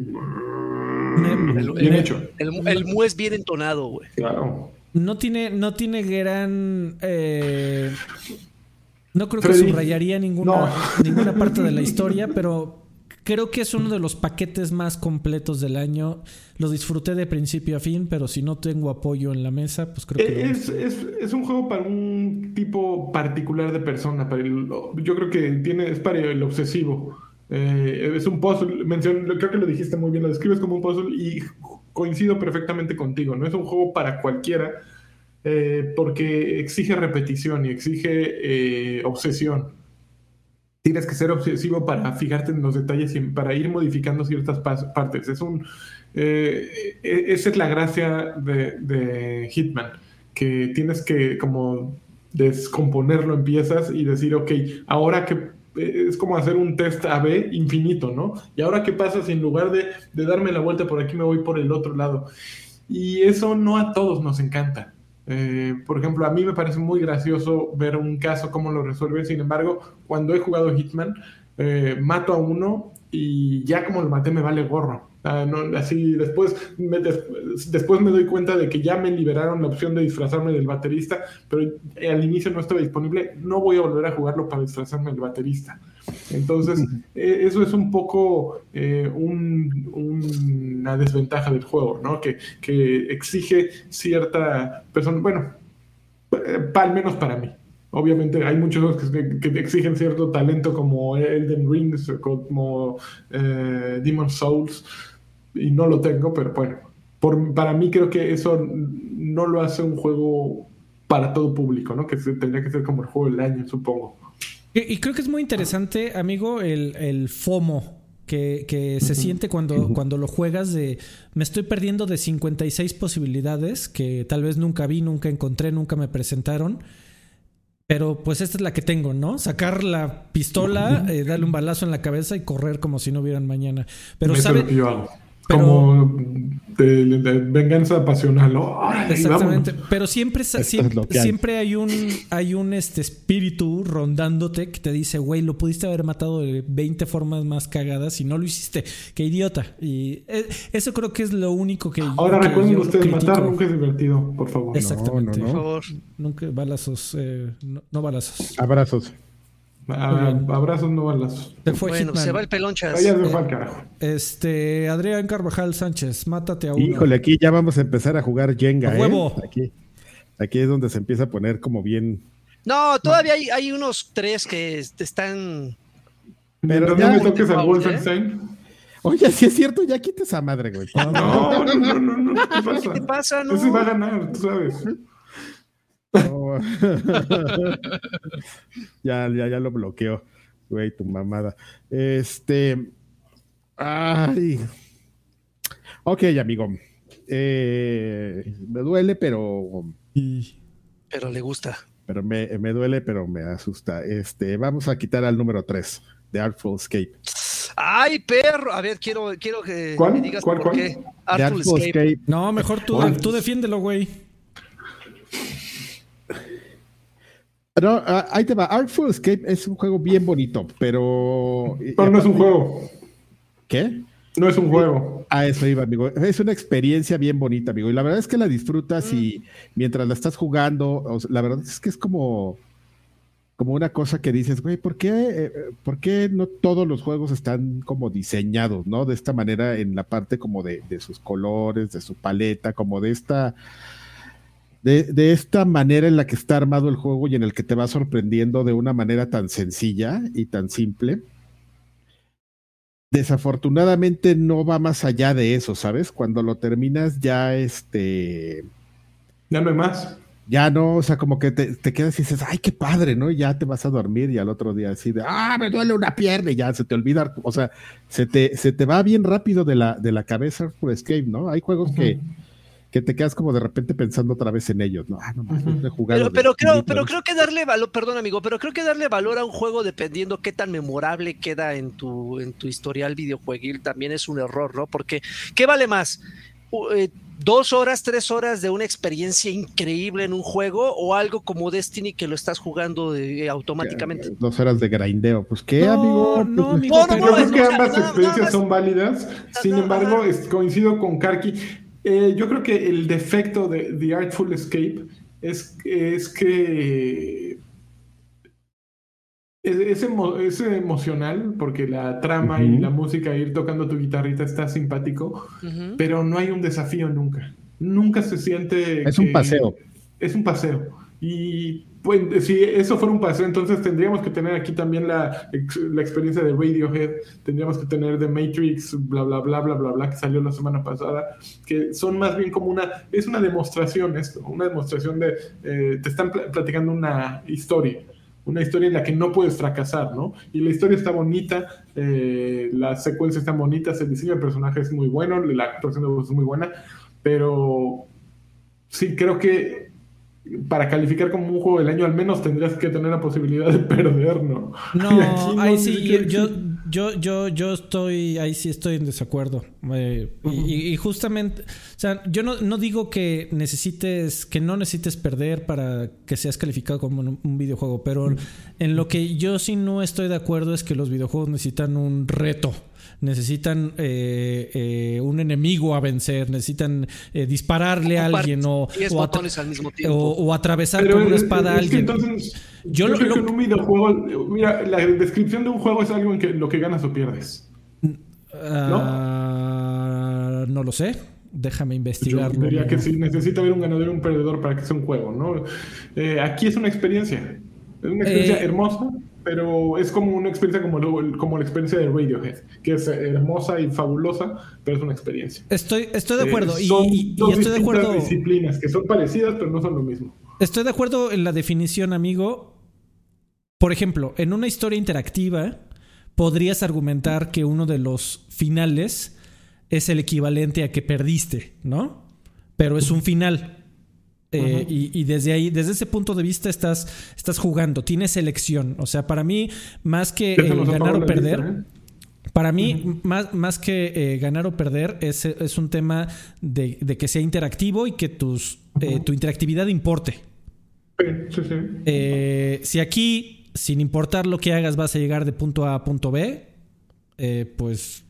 Bien hecho, El, el mu es bien entonado, güey. claro. No tiene, no tiene gran. eh, no creo que subrayaría ninguna, No. ninguna parte de la historia, pero creo que es uno de los paquetes más completos del año. Lo disfruté de principio a fin, pero si no tengo apoyo en la mesa, pues creo que. Es, es, es un juego para un tipo particular de persona. Para el- yo creo que tiene, es para el obsesivo. Eh, es un puzzle. Menciono, creo que lo dijiste muy bien. Lo describes como un puzzle y coincido perfectamente contigo. No es un juego para cualquiera eh, porque exige repetición y exige eh, obsesión. Tienes que ser obsesivo para fijarte en los detalles y para ir modificando ciertas partes. Es un, eh, e- esa es la gracia de, de Hitman, que tienes que como descomponerlo en piezas y decir, ok, ahora que es como hacer un test AB infinito, ¿no? Y ahora qué pasa si en lugar de, de darme la vuelta por aquí me voy por el otro lado. Y eso no a todos nos encanta. Eh, por ejemplo, a mí me parece muy gracioso ver un caso, cómo lo resuelve. Sin embargo, cuando he jugado Hitman, eh, mato a uno y ya como lo maté me vale gorro. Ah, no, así después me, des- después me doy cuenta de que ya me liberaron la opción de disfrazarme del baterista, pero al inicio no estaba disponible. No voy a volver a jugarlo para disfrazarme del baterista. Entonces, eh, eso es un poco eh, un- una desventaja del juego, ¿no? Que, que exige cierta persona, bueno, pa- al menos para mí. Obviamente hay muchos juegos que, que exigen cierto talento como Elden Ring, como eh, Demon Souls, y no lo tengo, pero bueno, por, para mí creo que eso no lo hace un juego para todo público, ¿no? Que se- tendría que ser como el juego del año, supongo. Y, y creo que es muy interesante, amigo, el, el FOMO que, que se siente cuando, cuando lo juegas de me estoy perdiendo de 56 posibilidades que tal vez nunca vi, nunca encontré, nunca me presentaron. Pero pues esta es la que tengo, ¿no? Sacar la pistola, eh, darle un balazo en la cabeza y correr como si no hubieran mañana. Pero sabe, pero- Como de, de venganza pasional. ¡Órale, Exactamente, vámonos! pero siempre, siempre, hay. siempre hay un hay un este espíritu rondándote que te dice, güey, lo pudiste haber matado de 20 formas más cagadas y no lo hiciste. Qué idiota. Y eh, eso creo que es lo único que Ahora que recuerden yo ustedes, critico. matar nunca es divertido, por favor. Exactamente. No, Por no, favor. Nunca balazos, eh, no, no balazos. Abrazos. Ah, abrazos, no balazos. Fue Bueno, Hitman. se va el pelonchas. Vaya se fue al carajo. Este, Adrián Carvajal Sánchez, mátate a uno. Híjole, aquí ya vamos a empezar a jugar Jenga, A ¿eh? huevo. Aquí, aquí es donde se empieza a poner como bien. No, todavía hay, hay unos tres que est- están. Pero ya- no me toques al ¿eh? Wolfenstein. Oye, sí es cierto, ya quita esa madre, güey. No, no, no, no, no. ¿Qué ¿Qué te pasa? pasa? No. Ese va a ganar, tú sabes. Ya, ya, ya lo bloqueó. Güey, tu mamada. Este. Ay. Ok, amigo. Eh, me duele, pero. Pero le gusta. Pero me, me duele, pero me asusta. Este, vamos a quitar al número 3 de Artful Escape. Ay, perro. A ver, quiero, quiero que ¿Cuál? me digas ¿Cuál, por cuál? qué. Artful Artful Escape. Escape. No, mejor tú, tú defiéndelo, güey. No, ah, ahí te va. Artful Escape es un juego bien bonito, pero. Pero no es un juego. ¿Qué? No es un juego. A eso iba, amigo. Es una experiencia bien bonita, amigo. Y la verdad es que la disfrutas y Mm. mientras la estás jugando, o sea, la verdad es que es como, como una cosa que dices, güey, ¿por qué, eh, ¿por qué no todos los juegos están como diseñados, ¿no? De esta manera en la parte como de, de sus colores, de su paleta, como de esta... De, de esta manera en la que está armado el juego y en el que te va sorprendiendo de una manera tan sencilla y tan simple desafortunadamente no va más allá de eso, ¿sabes? Cuando lo terminas ya este Ya no hay más. ya no, o sea, como que te, te quedas y dices, ay, qué padre, ¿no? Y ya te vas a dormir y al otro día así de, ah, me duele una pierna y ya se te olvida, o sea, se te, se te va bien rápido de la, de la cabeza por Escape, ¿no? Hay juegos que, que te quedas como de repente pensando otra vez en ellos, ¿no? Ah, no, más, Ujú. he jugado Pero, creo, pero ¿no? creo que darle valor, perdón amigo, pero creo que darle valor a un juego dependiendo qué tan memorable queda en tu, en tu historial videojueguil también es un error, ¿no? Porque, ¿qué vale más? Eh, ¿Dos horas, tres horas de una experiencia increíble en un juego o algo como Destiny que lo estás jugando de- automáticamente? Dos horas de grindeo, pues qué, No, amigo. no, Pues, amigo, No, no, creo es- que ambas experiencias son válidas. Sin no, embargo, coincido con Karki. Eh, yo creo que el defecto de The Artful Escape es, es que es, es emo- es emocional porque la trama y la música, ir tocando tu guitarrita está simpático, pero no hay un desafío nunca. Nunca se siente. Es un paseo. Es un paseo. Y pues, si eso fuera un paseo, entonces tendríamos que tener aquí también la, la experiencia de Radiohead, tendríamos que tener The Matrix, bla, bla, bla, bla, bla, bla, que salió la semana pasada, que son más bien como una, es una demostración esto, una demostración de, eh, te están pl- platicando una historia, una historia en la que no puedes fracasar, ¿no? Y la historia está bonita, eh, las secuencias están bonitas, el diseño del personaje es muy bueno, la actuación de voz es muy buena, pero sí creo que para calificar como un juego del año al menos tendrías que tener la posibilidad de perder, ¿no? No, ahí sí, yo, existe. Yo, yo, yo estoy, ahí sí estoy en desacuerdo. Eh, y- y, y justamente, o sea, yo no, no digo que necesites, que no necesites perder para que seas calificado como un, un videojuego, pero en lo que yo sí no estoy de acuerdo es que los videojuegos necesitan un reto. Necesitan eh, eh, un enemigo a vencer, necesitan eh, dispararle a alguien o, 10 o atra- botones al mismo tiempo. o- o atravesar Pero con una es- espada a es alguien. entonces, Yo yo, lo- creo lo- que en un videojuego, mira, la descripción de un juego es algo en que lo que ganas o pierdes. Ah, ¿No? lo sé. Déjame Yo investigarlo. diría que sí, necesita haber un ganador y un perdedor para que sea un juego, ¿no? Eh, aquí es una experiencia. Es una experiencia Eh, hermosa, pero es como una experiencia como, lo- como la experiencia de Radiohead, que es hermosa y fabulosa, pero es una experiencia. Estoy, estoy de acuerdo. Eh, y, son y- y dos estoy de acuerdo. disciplinas que son parecidas, pero no son lo mismo. Estoy de acuerdo en la definición, amigo. Por ejemplo, en una historia interactiva, podrías argumentar que uno de los finales es el equivalente a que perdiste, ¿no? Pero es un final. Eh, y, y desde ahí, desde ese punto de vista, estás, estás jugando, tienes elección. O sea, para mí, más que nos ganar o perder, ¿eh? Para mí, más, más que eh, ganar o perder, es, es un tema de, de que sea interactivo y que tus, eh, tu interactividad importe. Sí, sí, sí. Eh, si aquí, sin importar lo que hagas, vas a llegar de punto A a punto B, eh, pues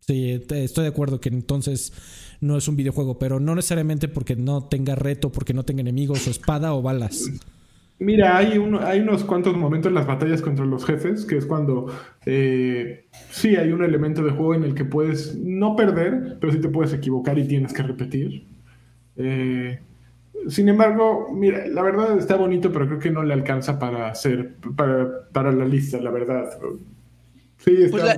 sí, estoy de acuerdo que entonces no es un videojuego, pero no necesariamente porque no tenga reto, porque no tenga enemigos o espada o balas. Mira, hay, uno, hay unos cuantos momentos en las batallas contra los jefes, que es cuando eh, sí hay un elemento de juego en el que puedes no perder, pero sí te puedes equivocar y tienes que repetir. Eh, sin embargo, mira, la verdad está bonito, pero creo que no le alcanza para hacer, para, para la lista, la verdad. Sí, está, Pues la-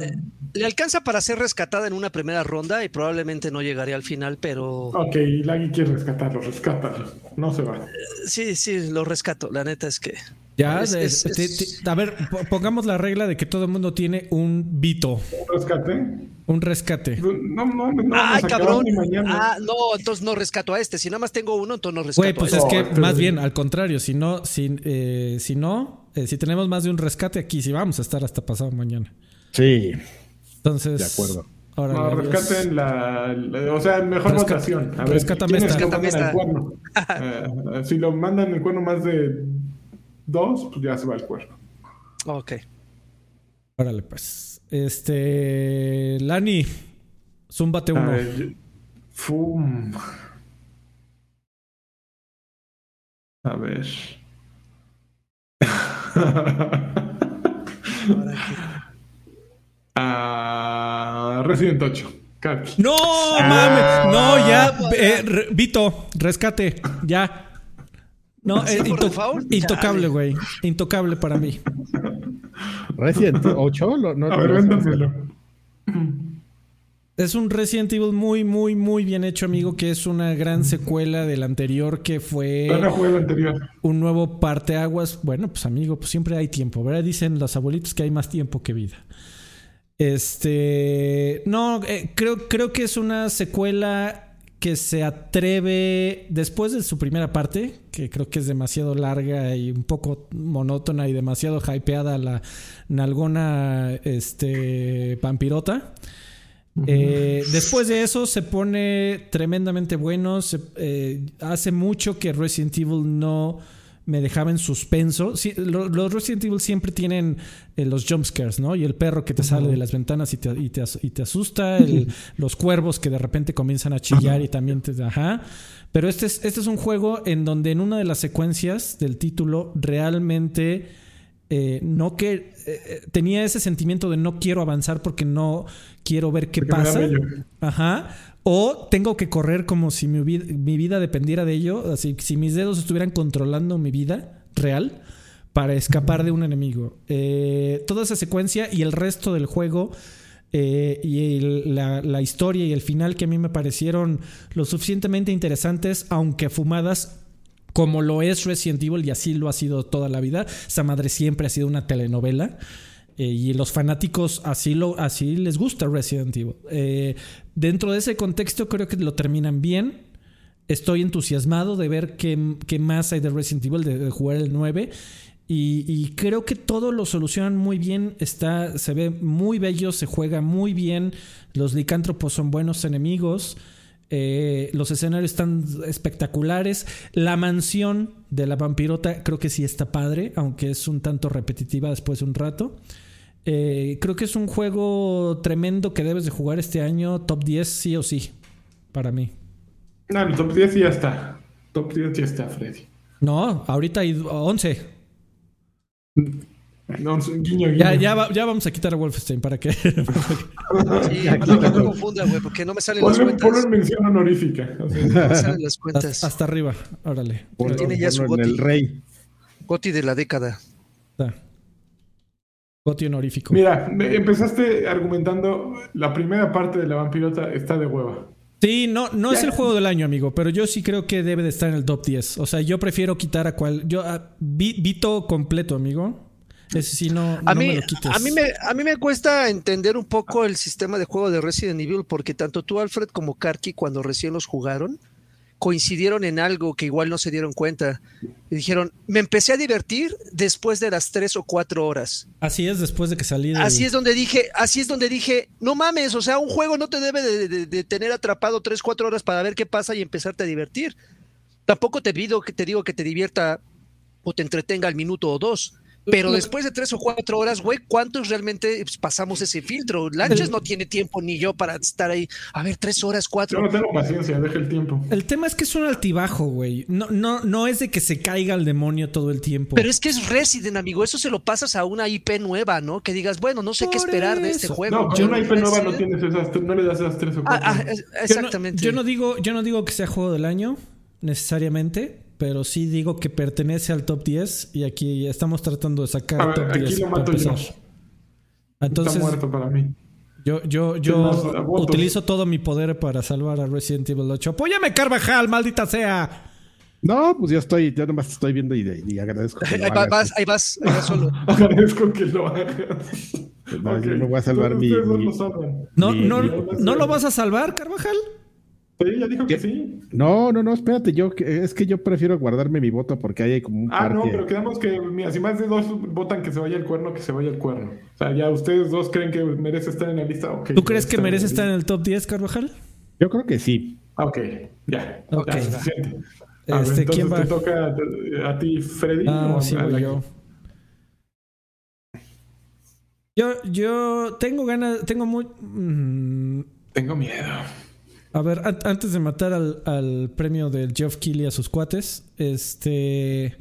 Le alcanza para ser rescatada en una primera ronda y probablemente no llegaría al final, pero Ok, Lagui quiere rescatarlo, rescátalo. No se va. sí, sí, lo rescato. La neta es que Ya, Es- de- es- te- es- te- a ver, po- pongamos la regla de que todo el mundo tiene un Vito, ¿Un rescate? un rescate. No, no, no. Ay, cabrón. Ah, no, entonces no rescato a este. Si nada más tengo uno, entonces no rescato Güey, a pues este. es que más bien al contrario, si no, si, eh, si no, eh, si tenemos más de un rescate aquí, sí vamos a estar hasta pasado mañana. Sí, Entonces, De acuerdo. órale, No, rescaten la, la- O sea, mejor Resca- votación. A ver, rescátame ¿quiénes esta. Rescátame cuerno? Eh, si lo mandan el cuerno más de dos, pues ya se va al cuerno. Ok. Órale, pues. Este. Lani, zúmbate uno. ver, yo- Fum. A ver. Ah, Resident 8. Karki. ¡No, mames! No, ya. eh, re- Vito, rescate. Ya. No, ¿Así eh, por into- default? intocable, güey. Intocable para mí. Resident 8. lo- no, A ver, no- véndamelo. Es un Resident Evil muy, muy, muy bien hecho, amigo, que es una gran secuela del anterior que fue no anterior. un nuevo parteaguas. Bueno, pues amigo, pues siempre hay tiempo, ¿verdad? Dicen los abuelitos que hay más tiempo que vida. Este, no, eh, creo, creo que es una secuela que se atreve después de su primera parte, que creo que es demasiado larga y un poco monótona y demasiado hypeada la nalgona este vampirota. Eh, después de eso se pone tremendamente bueno. se- eh, hace mucho que Resident Evil no me dejaba en suspenso. Sí, lo- los Resident Evil siempre tienen eh, los jumpscares, ¿no? Y el perro que te sale de las ventanas y te, y te y te asusta. el- los cuervos que de repente comienzan a chillar y también te... Ajá. Pero este es, este es un juego en donde en una de las secuencias del título realmente eh, no que eh, eh, tenía ese sentimiento de no quiero avanzar porque no quiero ver qué Porque pasa. Ajá. O tengo que correr como si mi, vi- mi vida dependiera de ello. Así si mis dedos estuvieran controlando mi vida real para escapar de un enemigo. Eh, toda esa secuencia y el resto del juego. eh, y el- la, la historia y el final que a mí me parecieron lo suficientemente interesantes, aunque fumadas, como lo es Resident Evil y así lo ha sido toda la vida. Esa madre siempre ha sido una telenovela. eh, y los fanáticos así, lo, así les gusta Resident Evil. Eh, dentro de ese contexto creo que lo terminan bien. Estoy entusiasmado de ver qué, más hay de Resident Evil, de, jugar el 9. Y, y creo que todo lo solucionan muy bien. Está, se ve muy bello, se juega muy bien. Los licántropos son buenos enemigos. Eh, los escenarios están espectaculares. La mansión de la vampirota creo que sí está padre, aunque es un tanto repetitiva después de un rato. Eh, creo que es un juego tremendo que debes de jugar este año, top 10 sí o sí, para mí. No, el top 10 ya está. Top 10 ya está, Freddy. No, ahorita hay 11. No, guiño, guiño. Ya, ya, va- ya vamos a quitar a Wolfenstein para que... Sí, no me confunda, güey, porque no me salen las Ponle, ponle cuentas. en mención honorífica. O sea, No me salen las hasta, cuentas. hasta arriba, órale. Ponlo- tiene ya su en el goti. rey. Goti de la década. Está. Goti honorífico. Mira, me- empezaste argumentando la primera parte de la vampirota está de hueva. Sí, no, no es el juego del año, amigo, pero yo sí creo que debe de estar en el top 10. O sea, yo prefiero quitar a cual. Yo, a, Vi- Vito completo, amigo. Ese sí no, A no mí, me lo quites. a, mí me, a mí me cuesta entender un poco el sistema de juego de Resident Evil porque tanto tú, Alfred, como Karki, cuando recién los jugaron, coincidieron en algo que igual no se dieron cuenta. Y dijeron, me empecé a divertir después de las tres o cuatro horas. Así es después de que salí del- Así es donde dije, así es donde dije, no mames, o sea, un juego no te debe de, de- de tener atrapado tres, cuatro horas para ver qué pasa y empezarte a divertir. Tampoco te pido que te digo que te divierta o te entretenga al minuto o dos. Pero después de tres o cuatro horas, güey, ¿cuántos realmente pues, pasamos ese filtro? Lanchas no tiene tiempo ni yo para estar ahí. A ver, tres horas, Yo cuatro. no tengo paciencia, deja el tiempo. El tema es que es un altibajo, güey. No, no, no es de que se caiga el demonio todo el tiempo. Pero es que es Resident, amigo. Eso se lo pasas a una IP nueva, ¿no? Que digas, bueno, no sé qué esperar de este juego. No, con Yo una IP nueva no tienes esas, no le das esas tres o Ah, cuatro. ah, es- Yo no- exactamente. Yo no, digo, yo no digo que sea juego del año, necesariamente, pero sí digo que pertenece al top 10 y aquí estamos tratando de sacar A el ver, top aquí 10 lo para mato yo. empezar. Entonces, Está muerto para mí. Yo, yo, yo utilizo todo mi poder para salvar a Resident Evil 8. ¡Apóyame, Carvajal, maldita sea! No, pues yo estoy, yo nomás estoy viendo y, y agradezco. que lo Ahí va- hagas. vas, ahí vas, ahí vas solo. Agradezco que lo hagas. No, yo Ok. no voy a salvar mi- mi-. ¿No, no, ni- ¿no lo vas a salvar, Carvajal? Sí, ya dijo que sí. No, no, no, espérate, yo que- es que yo prefiero guardarme mi voto porque ahí hay como un Ah, no, que- pero quedamos que, mira, si más de dos votan que se vaya el cuerno, que se vaya el cuerno. O sea, ya ustedes dos creen que merece estar en la lista. Ok, ¿Tú crees que merece estar en el top 10, Carvajal? Yo creo que sí. Ah, Ok, ya. Ok, ya, va. suficiente. A ver, Este, entonces ¿quién va? te toca a, a ti, Freddy. Ah, o sí, a voy yo. Yo, yo tengo ganas, tengo muy... mm, Tengo miedo. A ver, an- antes de matar al, al premio del Geoff Keighley a sus cuates, este...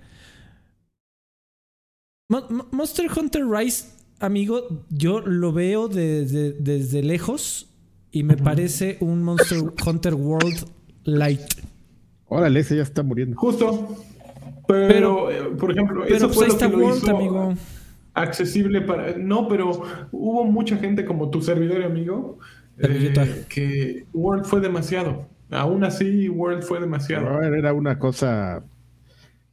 Mo- Mo- Monster Hunter Rise, amigo, yo lo veo de- de- desde lejos y me parece un Monster Hunter World Light. Órale, ese ya está muriendo. Justo. Pero, Pero- eh, por ejemplo, Pero eso pues fue ahí lo que lo World, hizo amigo. accesible para... No, pero hubo mucha gente como tu servidor y amigo eh, que World fue demasiado. Aún así, World fue demasiado. Era una cosa,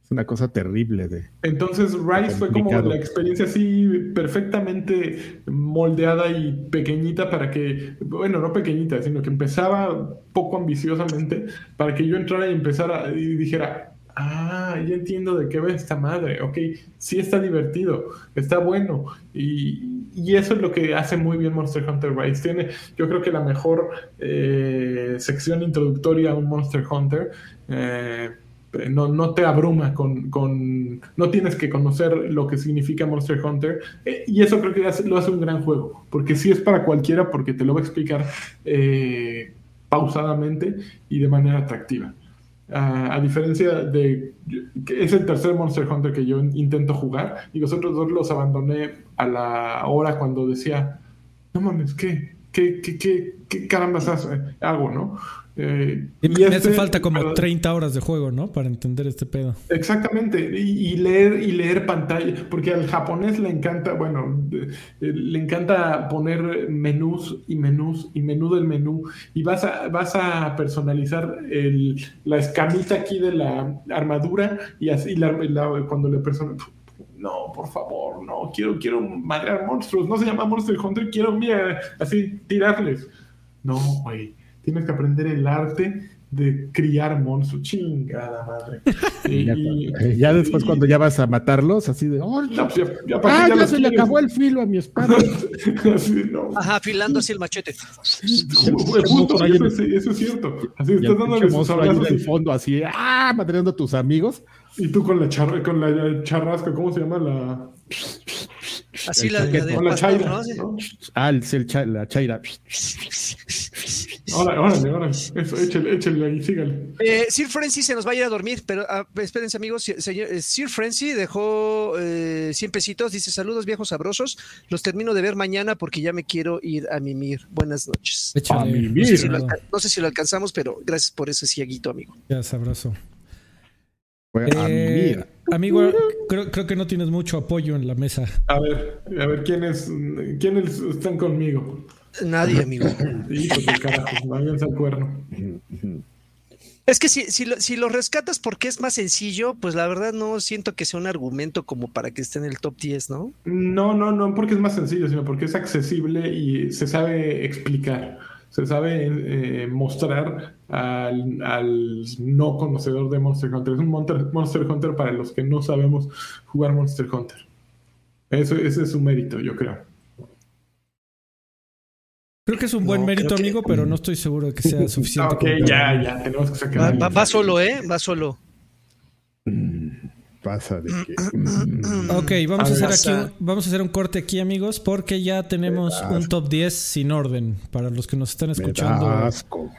es una cosa terrible de. Entonces Rise fue como la experiencia así perfectamente moldeada y pequeñita para que, bueno, no pequeñita, sino que empezaba poco ambiciosamente para que yo entrara y empezara y dijera, ah, ya entiendo de qué va esta madre, ok, sí está divertido, está bueno y, y eso es lo que hace muy bien Monster Hunter Rise. Tiene, yo creo que la mejor eh, sección introductoria a un Monster Hunter. eh, no, no te abruma con, con- No tienes que conocer lo que significa Monster Hunter. eh, y eso creo que lo hace un gran juego. Porque sí es para cualquiera, porque te lo va a explicar eh, pausadamente y de manera atractiva. Ah, a diferencia de. que es el tercer Monster Hunter que yo intento jugar. Y los otros dos los abandoné a la hora cuando decía. No mames, ¿qué? ¿Qué, qué, qué, qué carambas hago, no? Eh, Y me, y me hace este, falta como perdón, 30 horas de juego, ¿no? Para entender este pedo. Exactamente, y, y leer y leer pantalla, porque al japonés le encanta, bueno, eh, le encanta poner menús y menús y menú del menú, y vas a, vas a personalizar el- la escamita aquí de la armadura y así la- la- cuando le personalizas. No, por favor, no, quiero, quiero madrear monstruos, no se llama Monster Hunter, quiero, mira, así tirarles. No, güey, tienes que aprender el arte de criar monstruos, chingada madre. Y- Ya, y- ya después y- cuando ya vas a matarlos, así de, "Oh, No, pues ya, ya para ah, ya los se le acabó el filo a mi espada. Así no. Ajá, afilando así el machete. Ahí eso, es, eso es cierto. Así estás dándole sus abrazos del fondo, así, ah, madreando a tus amigos. y tú con la charra, con la charrasca, ¿cómo se llama? La, Así El la, la del la pastor, chaira, ¿no? Ah, el, el cha- la chaira. Órale, órale, órale. Échale, échale ahí, sígale. Eh, Sir Frenzy se nos va a ir a dormir, pero ah, espérense amigos, señor, eh, Sir Frenzy dejó eh, 100 pesitos, dice saludos viejos sabrosos, los termino de ver mañana porque ya me quiero ir a mimir. Buenas noches. Échale. A mí No sé, si lo, Mira. alca- no sé si lo alcanzamos, pero gracias por ese cieguito, amigo. Ya, sabroso. Fue a Eh, mí. Amigo, creo, creo que no tienes mucho apoyo en la mesa. A ver, a ver, ¿quiénes, quiénes están conmigo? Nadie, amigo. Hijos de carajo, váyanse al cuerno. Es que si, si, lo, si lo rescatas porque es más sencillo, pues la verdad no siento que sea un argumento como para que esté en el top 10, ¿no? No, no, no porque es más sencillo, sino porque es accesible y se sabe explicar, se sabe eh, mostrar al, al no conocedor de Monster Hunter. Es un Monster, Monster Hunter para los que no sabemos jugar Monster Hunter. Eso, ese es su mérito, yo creo. Creo que es un buen No, mérito, que- amigo, pero no estoy seguro de que sea suficiente. Ok, ya, ya, tenemos que sacar. Va, solo, ¿eh? Va solo. Pasa de que. Ok, vamos a, hacer aquí, un- vamos a hacer un corte aquí, amigos, porque ya tenemos un top 10 sin orden. Para los que nos están escuchando asco.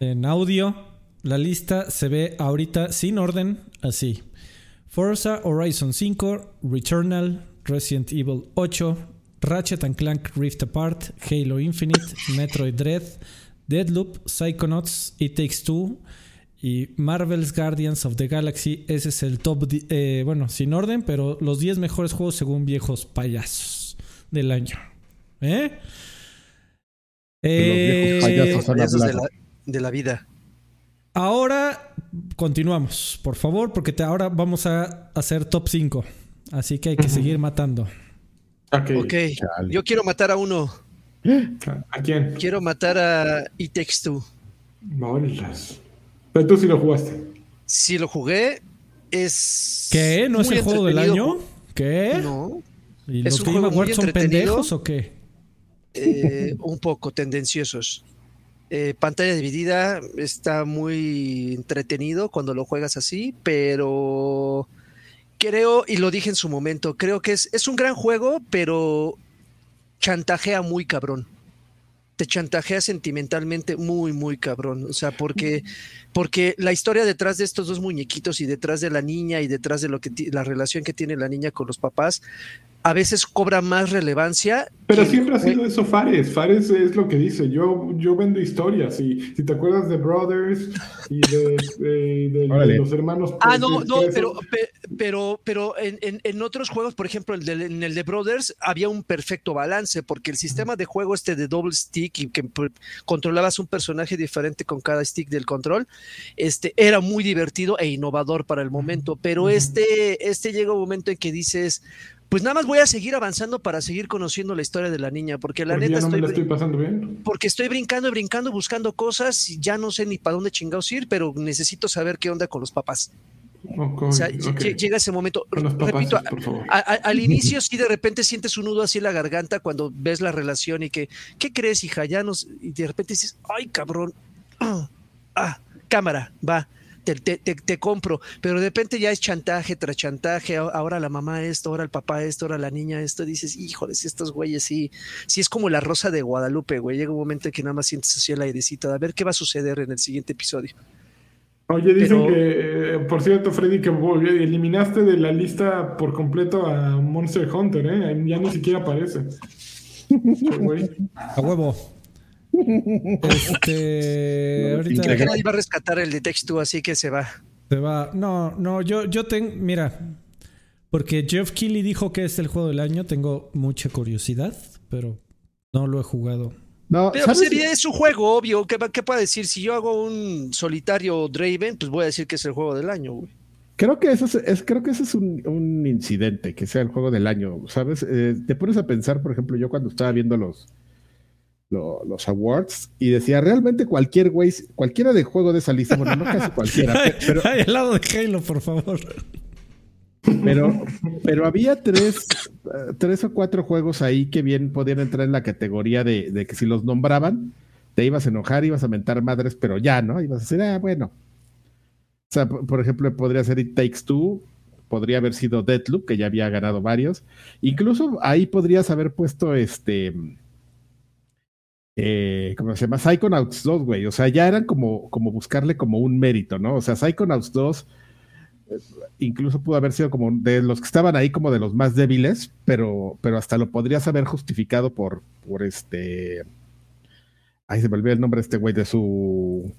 en audio, la lista se ve ahorita sin orden, así. Forza Horizon 5, Returnal, Resident Evil 8, Ratchet and Clank Rift Apart, Halo Infinite, Metroid Dread, Deadloop, Psychonauts, It Takes Two y Marvel's Guardians of the Galaxy. Ese es el top, eh, bueno, sin orden, pero los 10 mejores juegos según viejos payasos del año. ¿Eh? Eh, viejos payasos han Payasos de la, de la vida. ahora continuamos, por favor, porque te- ahora vamos a hacer top 5. Así que hay que seguir matando. Ok. Ok, Chale. yo quiero matar a uno. ¿A quién? Quiero matar a It Takes Two. Bolas. Pero tú sí lo jugaste. Si lo jugué, es. ¿Qué? ¿No es muy el juego del entretenido. año? ¿Qué? No, ¿Y Es los un Game juego muy Awards son pendejos o qué? eh, un poco tendenciosos. Eh, pantalla dividida está muy entretenido cuando lo juegas así, pero creo, y lo dije en su momento, creo que es, es un gran juego, pero chantajea muy cabrón. Te chantajea sentimentalmente muy, muy cabrón. O sea, porque, porque la historia detrás de estos dos muñequitos y detrás de la niña y detrás de lo que ti- la relación que tiene la niña con los papás, a veces cobra más relevancia. Pero que- siempre ha sido eso Fares. Fares es lo que dice. Yo, yo vendo historias. Y si te acuerdas de Brothers y de, de- de- los hermanos. Ah, no, no, pero, pe- pero, pero en, en- en otros juegos, por ejemplo, el de- en el de Brothers, había un perfecto balance, porque el sistema de juego este de double stick y que p- controlabas un personaje diferente con cada stick del control, este era muy divertido e innovador para el momento. Pero este, este llega un momento en que dices. Pues nada más voy a seguir avanzando para seguir conociendo la historia de la niña, porque la porque neta no estoy, la estoy pasando bien. porque estoy brincando y brincando buscando cosas y ya no sé ni para dónde chingados ir, pero necesito saber qué onda con los papás. O sea, llega ese momento. Repito, a- por favor. a- a- al inicio sí de repente sientes un nudo así en la garganta cuando ves la relación y que, ¿qué crees, hija? Ya nos... Y de repente dices, ay, cabrón. Ah, cámara, va. Te, te- te- te compro, pero de repente ya es chantaje tras chantaje, ahora la mamá esto, ahora el papá esto, ahora la niña esto, dices, híjoles, estos güeyes sí, sí es como la rosa de Guadalupe, güey, llega un momento en que nada más sientes así el airecito, a ver qué va a suceder en el siguiente episodio. Oye, dicen pero- que, eh, por cierto, Freddy, que eliminaste de la lista por completo a Monster Hunter, ¿eh? Ya ni siquiera aparece. A huevo. Este. ahorita Integra- Nadie va a rescatar el de Text así que se va. se va. No, no, yo, yo tengo. Mira. Porque Jeff Keighley dijo que es el juego del año. Tengo mucha curiosidad, pero no lo he jugado. No, Pero pues, ¿sabes? sería- es un juego, obvio. ¿Qué, ¿Qué puedo decir? Si yo hago un solitario Draven, pues voy a decir que es el juego del año, güey. Creo que eso es, es- creo que ese es un, un incidente, que sea el juego del año, ¿sabes? Eh, te pones a pensar, por ejemplo, yo cuando estaba viendo los, lo- los awards y decía, realmente cualquier güey, cualquiera de juego de esa lista, bueno, no casi cualquiera, pe- pero, Ay, al lado de Halo, por favor. Pero, pero había tres, tres o cuatro juegos ahí que bien podían entrar en la categoría de, que si los nombraban, te ibas a enojar, ibas a mentar madres, pero ya, ¿no? Ibas a decir, ah, bueno. O sea, por ejemplo, podría ser It Takes Two, podría haber sido Deathloop, que ya había ganado varios. Incluso ahí podrías haber puesto este. Eh, ¿Cómo se llama? Psychonauts 2, güey. O sea, ya eran como, como buscarle como un mérito, ¿no? O sea, Psychonauts 2 eh, incluso pudo haber sido como de los que estaban ahí como de los más débiles, pero, pero hasta lo podrías haber justificado por, por este. Ahí se me olvidó el nombre de este güey de su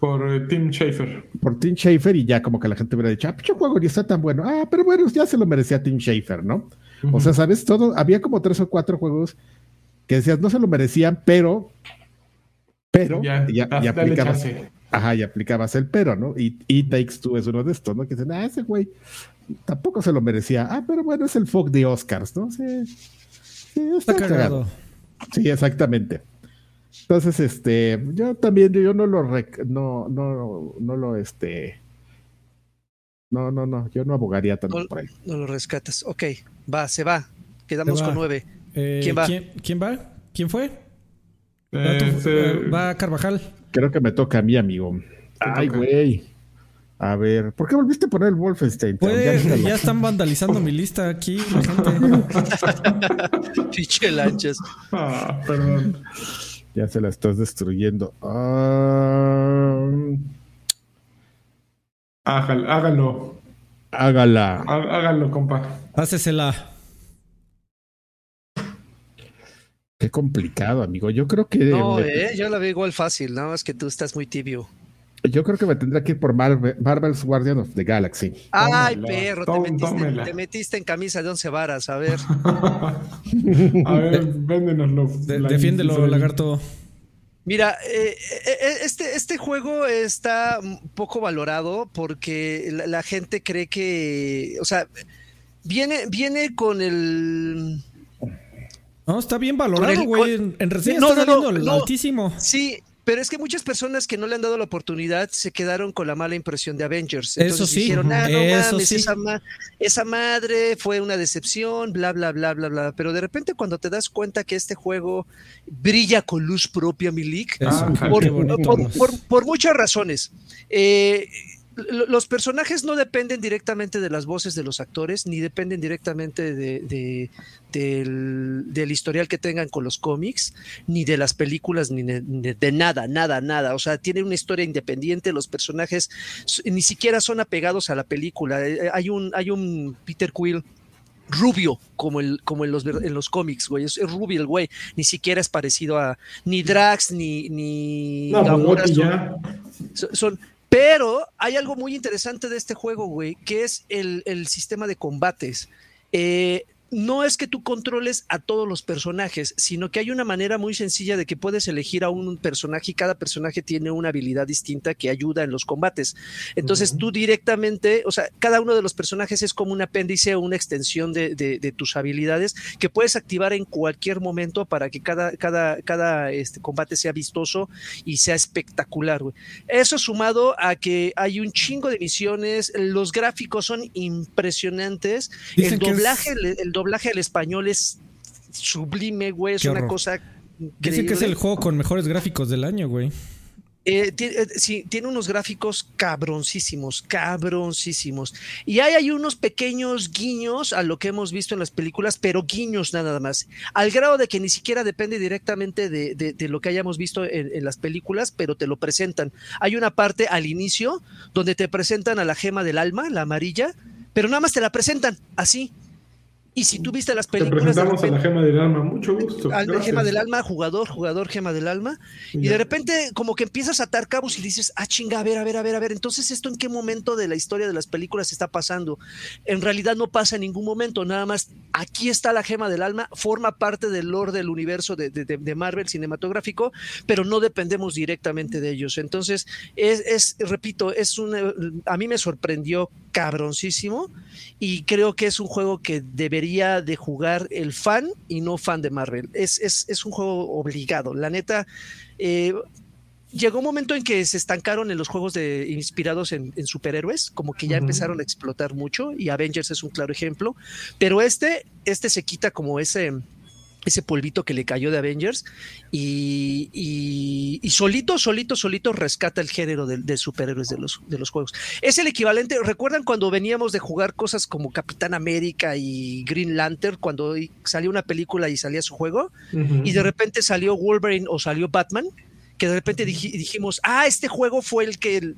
Por eh, Tim Schafer. por Tim Schafer y ya como que la gente hubiera dicho, ah, pinche juego ni está tan bueno. Ah, pero bueno, ya se lo merecía Tim Schafer, ¿no? O sea, ¿sabes? Todo, había como tres o cuatro juegos que decías, no se lo merecían, pero, pero, ya, ya, ya chance. Ajá, y aplicabas el pero, ¿no? Y, y Takes Two es uno de estos, ¿no? Que dicen, ah, ese güey tampoco se lo merecía. Ah, pero bueno, es el folk de Oscars, ¿no? Sí, sí está, Está cagado. cagado. Sí, exactamente. Entonces, este, yo también, yo no lo, rec- no, no, no lo, este, no, no, no, yo no abogaría tanto No- por ahí. No lo rescatas. Ok, va, se va. Quedamos Se va. con nueve. Eh, ¿Quién va? ¿quién, quién va? ¿Quién fue? Eh, Ah, tú- se- eh, va Carvajal. Creo que me toca a mí, amigo. Ay, toca. güey. A ver, ¿por qué volviste a poner el Wolfenstein? Pues, Ya, ya están vandalizando mi lista aquí, la gente. Lanchas. Ah, perdón. ya se la estás destruyendo. Ah, Hágalo, hágalo, hágala. há- hágalo, compa. Hácesela. Qué complicado, amigo. Yo creo que No, me- eh, yo la veo igual fácil, nada más que tú estás muy tibio. yo creo que me tendría que ir por Marvel- Marvel's Guardian of the Galaxy. Ay, Tómela, perro, tó- te metiste, te metiste en camisa de once varas, a ver. A ver, véndenoslo. De- la- defiéndelo, lagarto. Mira, eh, eh, este, este juego está poco valorado porque la, la gente cree que, o sea, viene, viene con el... No, está bien valorado, güey. con- En, en No, está no, no, saliendo no. altísimo. Sí, pero es que muchas personas que no le han dado la oportunidad se quedaron con la mala impresión de Avengers. Eso Entonces sí, dijeron, ah, no eso mames, sí. esa, ma- esa madre fue una decepción, bla, bla, bla, bla, bla. Pero de repente cuando te das cuenta que este juego brilla con luz propia, Milik, Eso, Ah, por, por- por- por muchas razones. Eh, los personajes no dependen directamente de las voces de los actores, ni dependen directamente de, de- del, del historial que tengan con los cómics, ni de las películas, ni de, nada, nada, nada. O sea, tienen una historia independiente, los personajes ni siquiera son apegados a la película. Eh, Hay un, hay un Peter Quill rubio como el como en los en los cómics, güey, es, rubio el güey, ni siquiera es parecido a ni Drax ni ni No, pues Gamora son, son- pero hay algo muy interesante de este juego, güey, que es el, el sistema de combates. Eh, no es que tú controles a todos los personajes, sino que hay una manera muy sencilla de que puedes elegir a un personaje y cada personaje tiene una habilidad distinta que ayuda en los combates. Entonces tú directamente, o sea, cada uno de los personajes es como un apéndice o una extensión de, de- de tus habilidades que puedes activar en cualquier momento para que cada, cada, cada este, combate sea vistoso y sea espectacular, güey. Eso sumado a que hay un chingo de misiones, los gráficos son impresionantes, Dicen el es- doblaje, el, el doblaje al español es sublime, güey, es Qué una horror. cosa Dicen que es el juego con mejores gráficos del año, güey. Eh, eh, sí, tiene unos gráficos cabroncísimos, cabroncísimos. Y hay, hay unos pequeños guiños a lo que hemos visto en las películas, pero guiños nada más. Al grado de que ni siquiera depende directamente de, de- de lo que hayamos visto en, en las películas, pero te lo presentan. Hay una parte al inicio donde te presentan a la gema del alma, la amarilla, pero nada más te la presentan así. Y si tú viste las Te películas... de presentamos a la gema del alma, mucho gusto. al- Gracias. gema del alma, jugador, jugador, gema del alma. Y de repente como que empiezas a atar cabos y dices, ah, chinga, a ver, a ver, a ver, a ver, entonces esto en qué momento de la historia de las películas está pasando. En realidad no pasa en ningún momento, nada más aquí está la gema del alma, forma parte del lore del universo de, de- de- de Marvel cinematográfico, pero no dependemos directamente de ellos. Entonces, es, es repito, es una, a mí me sorprendió cabroncísimo y creo que es un juego que debería de jugar el fan y no fan de Marvel. Es, es, es un juego obligado. La neta, eh, llegó un momento en que se estancaron en los juegos de, inspirados en, en superhéroes, como que ya empezaron a explotar mucho y Avengers es un claro ejemplo, pero este, este se quita como ese ese polvito que le cayó de Avengers y, y- y solito, solito, solito rescata el género de, de superhéroes de los, de los juegos. Es el equivalente, ¿recuerdan cuando veníamos de jugar cosas como Capitán América y Green Lantern, cuando salió una película y salía su juego? Y de repente salió Wolverine o salió Batman, que de repente dij- dijimos, ah, este juego fue el que el-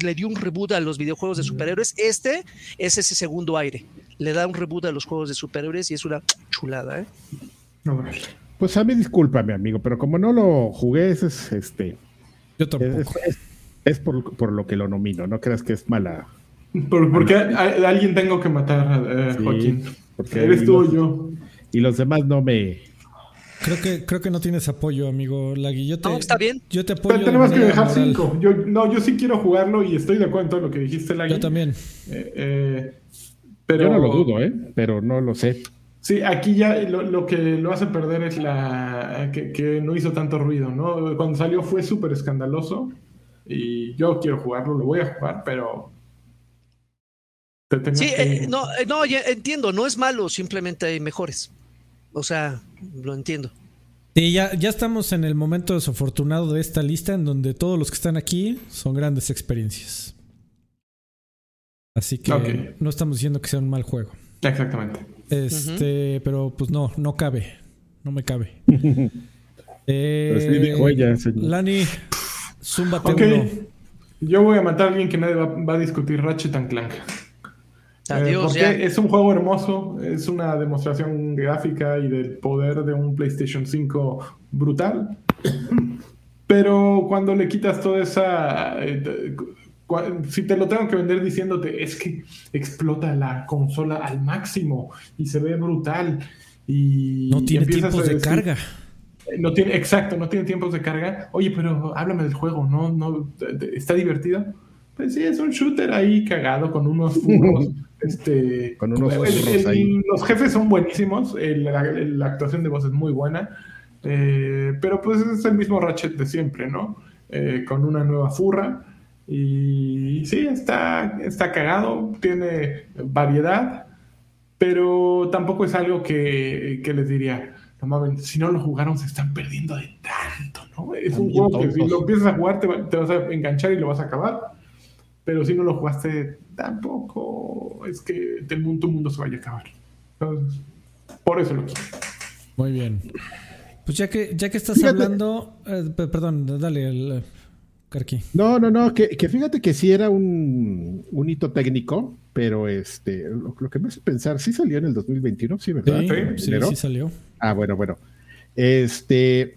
le dio un reboot a los videojuegos de superhéroes, este es ese segundo aire, le da un reboot a los juegos de superhéroes y es una chulada, ¿eh? No. Pues a mí discúlpame, amigo, pero como no lo jugué, ese es este. Yo Es, tampoco. es- es por, por lo que lo nomino, no creas que es mala. Por- porque a, a alguien tengo que matar, eh, Sí, Joaquín. porque Eres tú o yo. Y los demás no me. Creo que, creo que no tienes apoyo, amigo Lagui. Yo te, No, está bien. Yo te apoyo. Pero de tenemos que dejar moral. cinco. Yo, no, yo sí quiero jugarlo y estoy de acuerdo en todo lo que dijiste, Lagui. Yo también. Eh, eh, pero Yo no lo dudo, ¿eh? Pero no lo sé. Sí, aquí ya lo, lo que lo hace perder es la que, que no hizo tanto ruido, ¿no? Cuando salió fue súper escandaloso y yo quiero jugarlo, lo voy a jugar, pero te Sí, que- eh, no, eh, no, ya entiendo, no es malo, simplemente hay mejores. O sea, lo entiendo. Sí, ya, ya estamos en el momento desafortunado de esta lista en donde todos los que están aquí son grandes experiencias. Así que no estamos diciendo que sea un mal juego. Exactamente. Este, pero pues no, no cabe. No me cabe. eh, Pero sí dijo ella, señor. Lani, zúmbate Ok. uno. Yo voy a matar a alguien que nadie va, va a discutir Ratchet and Clank. Eh, Adiós, porque ya. es un juego hermoso, es una demostración gráfica y del poder de un PlayStation 5 brutal. Pero cuando le quitas toda esa... eh, si te lo tengo que vender diciéndote, es que explota la consola al máximo y se ve brutal. Y No tiene tiempos a de decir- carga. No tiene, exacto, no tiene tiempos de carga. Oye, pero háblame del juego, ¿no? no ¿Está divertido? Pues sí, es un shooter ahí cagado con unos furros. este, Con unos el- el- ahí. Los jefes son buenísimos, el- la, la actuación de voz es muy buena, eh, pero pues es el mismo Ratchet de siempre, ¿no? Eh, con una nueva furra. Y sí, está, está cagado, tiene variedad, pero tampoco es algo que, que les diría, no mames, si no lo jugaron se están perdiendo de tanto, ¿no? Es un También juego que si tontos. lo empiezas a jugar te, va- te vas a enganchar y lo vas a acabar, pero si no lo jugaste tampoco es que tu mundo se vaya a acabar. Entonces, por eso lo quiero. Muy bien. Pues ya que, ya que estás Fíjate. hablando. eh, pe- perdón, dale, el, Karki. No, no, no, que, que fíjate que sí era un, un hito técnico, pero este, lo, lo que me hace pensar, sí salió en el 2021, sí, ¿verdad? Sí, ¿En sí, sí salió. Ah, bueno, bueno. Este,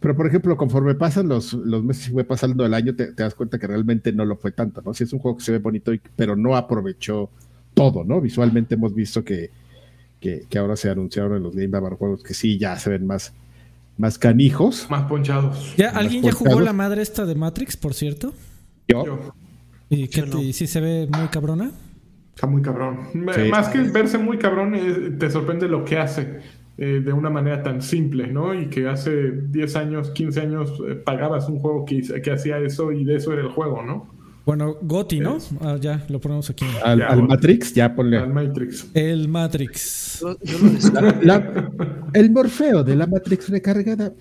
pero por ejemplo, conforme pasan los, los meses y fue pasando el año, te, te das cuenta que realmente no lo fue tanto, ¿no? Sí es un juego que se ve bonito, y- pero no aprovechó todo, ¿no? Visualmente hemos visto que, que, que ahora se anunciaron en los Game Awards juegos que sí ya se ven más, más canijos. Más ponchados. ¿Ya, Más ¿Alguien ya jugó la madre esta de Matrix, por cierto? Yo. ¿Y qué no. sí se ve muy cabrona? Está muy cabrón. Sí. Más que verse muy cabrón, es- te sorprende lo que hace eh, de una manera tan simple, ¿no? Y que hace 10 años, 15 años eh, pagabas un juego que, que hacía eso y de eso era el juego, ¿no? Bueno, Goti, ¿no? Ah, ya, lo ponemos aquí. al, Ya, al. Matrix, ya ponle. Al Matrix. El Matrix. Yo, yo lo descargo. La- el morfeo de la Matrix recargada.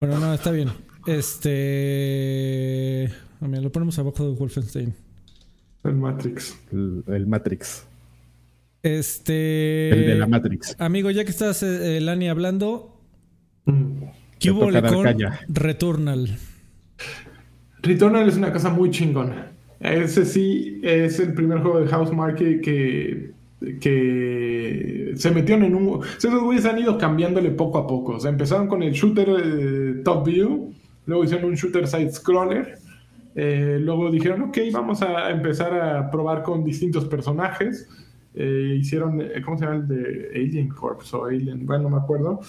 Bueno, no, está bien. Este. a mí, lo ponemos abajo de Wolfenstein. El Matrix. El, el Matrix. Este. El de la Matrix. Amigo, ya que estás, eh, eh, Lani, hablando, Mm. ¿qué hubo con. Returnal? Returnal es una cosa muy chingona. Ese sí es el primer juego de Housemarque que, que se metieron en un... Esos güeyes han ido cambiándole poco a poco. O sea, empezaron con el shooter eh, top view, luego hicieron un shooter side scroller, eh, luego dijeron, ok, vamos a empezar a probar con distintos personajes. Eh, hicieron, ¿cómo se llama el de Alien Corps o Alien? Bueno, no me acuerdo.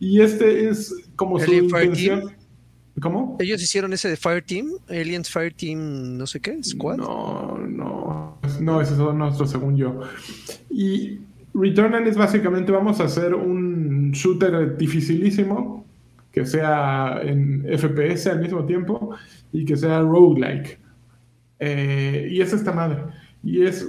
Y este es como su intención... ¿Cómo? Ellos hicieron ese de Fireteam, Aliens Fireteam, no sé qué, Squad. No, no, no, ese es nuestro según yo. Y Returnal es básicamente vamos a hacer un shooter dificilísimo que sea en FPS al mismo tiempo y que sea roguelike. Eh, y es esta madre. Y es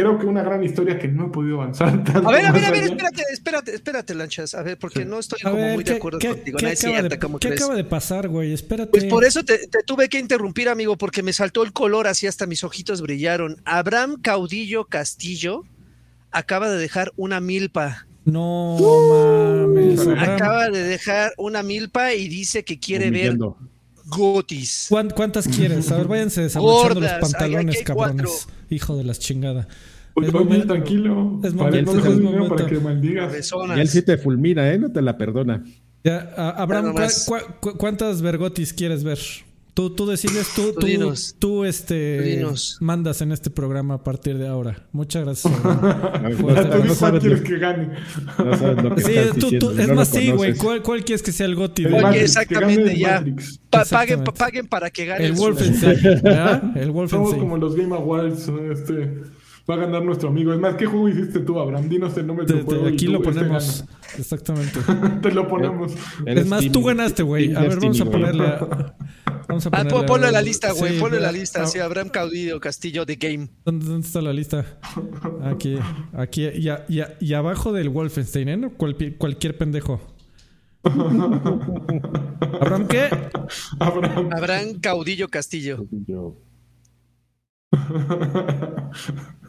creo que una gran historia que no he podido avanzar tanto. A ver, a ver, a ver, espérate, espérate, espérate, Lanchas. A ver, porque Sí. no estoy A como ver, muy de ¿qué, acuerdo qué- contigo. qué No es acaba, cierto, de, ¿cómo qué crees? acaba de pasar, güey? Espérate. Pues por eso te, te tuve que interrumpir, amigo, porque me saltó el color así hasta mis ojitos brillaron. Abraham Caudillo Castillo acaba de dejar una milpa. No mames. Uh, Abraham. Acaba de dejar una milpa y dice que quiere Humillando. ver Gotis. ¿Cuán- ¿Cuántas quieres? A ver, váyanse desabrochando los pantalones, hay cuatro. cabrones. Hijo de las chingada. Oye, Es oye, momento- tranquilo. es Para- no dejes es dinero momento. para que maldigas. Y él sí te fulmina, ¿eh? No te la perdona. Ya, a- Abraham, Ya nomás. ¿cuá- cuá- cu- ¿cuántas Vergotis quieres ver? Tú, tú decides, tú, Tú tú, tú, este, dinos. mandas en este programa a partir de ahora. Muchas gracias. No, no- tú no sabes quieres lo- que gane. no sabes lo que sí, estás tú, tú- diciendo, es no lo más, sí, güey. ¿Cuál, cuál quieres que sea el Goti? El exactamente, el ya. Pa- paguen, pa- paguen para que gane El su- Wolfenstein. El Somos Wolfenstein. como los Game Awards. Este, va a ganar nuestro amigo. Es más, ¿qué juego hiciste tú, Abraham? Dinos el nombre de Te- tu te- juego. y aquí tú, lo este, ponemos. Exactamente. Te lo ponemos. Eres Es más, Team- tú ganaste, güey. A ver, vamos a ponerle. a- Vamos a Ah, ponerle pon- a- ponlo en la lista, güey. Sí, ponlo en la lista. Ah, Sí, Abraham Caudillo Castillo de Game. ¿Dónde, dónde está la lista? Aquí, aquí y, a- y a- y abajo del Wolfenstein, ¿eh? Cual- cualquier pendejo. ¿Abraham qué? Abraham. Abraham Caudillo Castillo. Yo-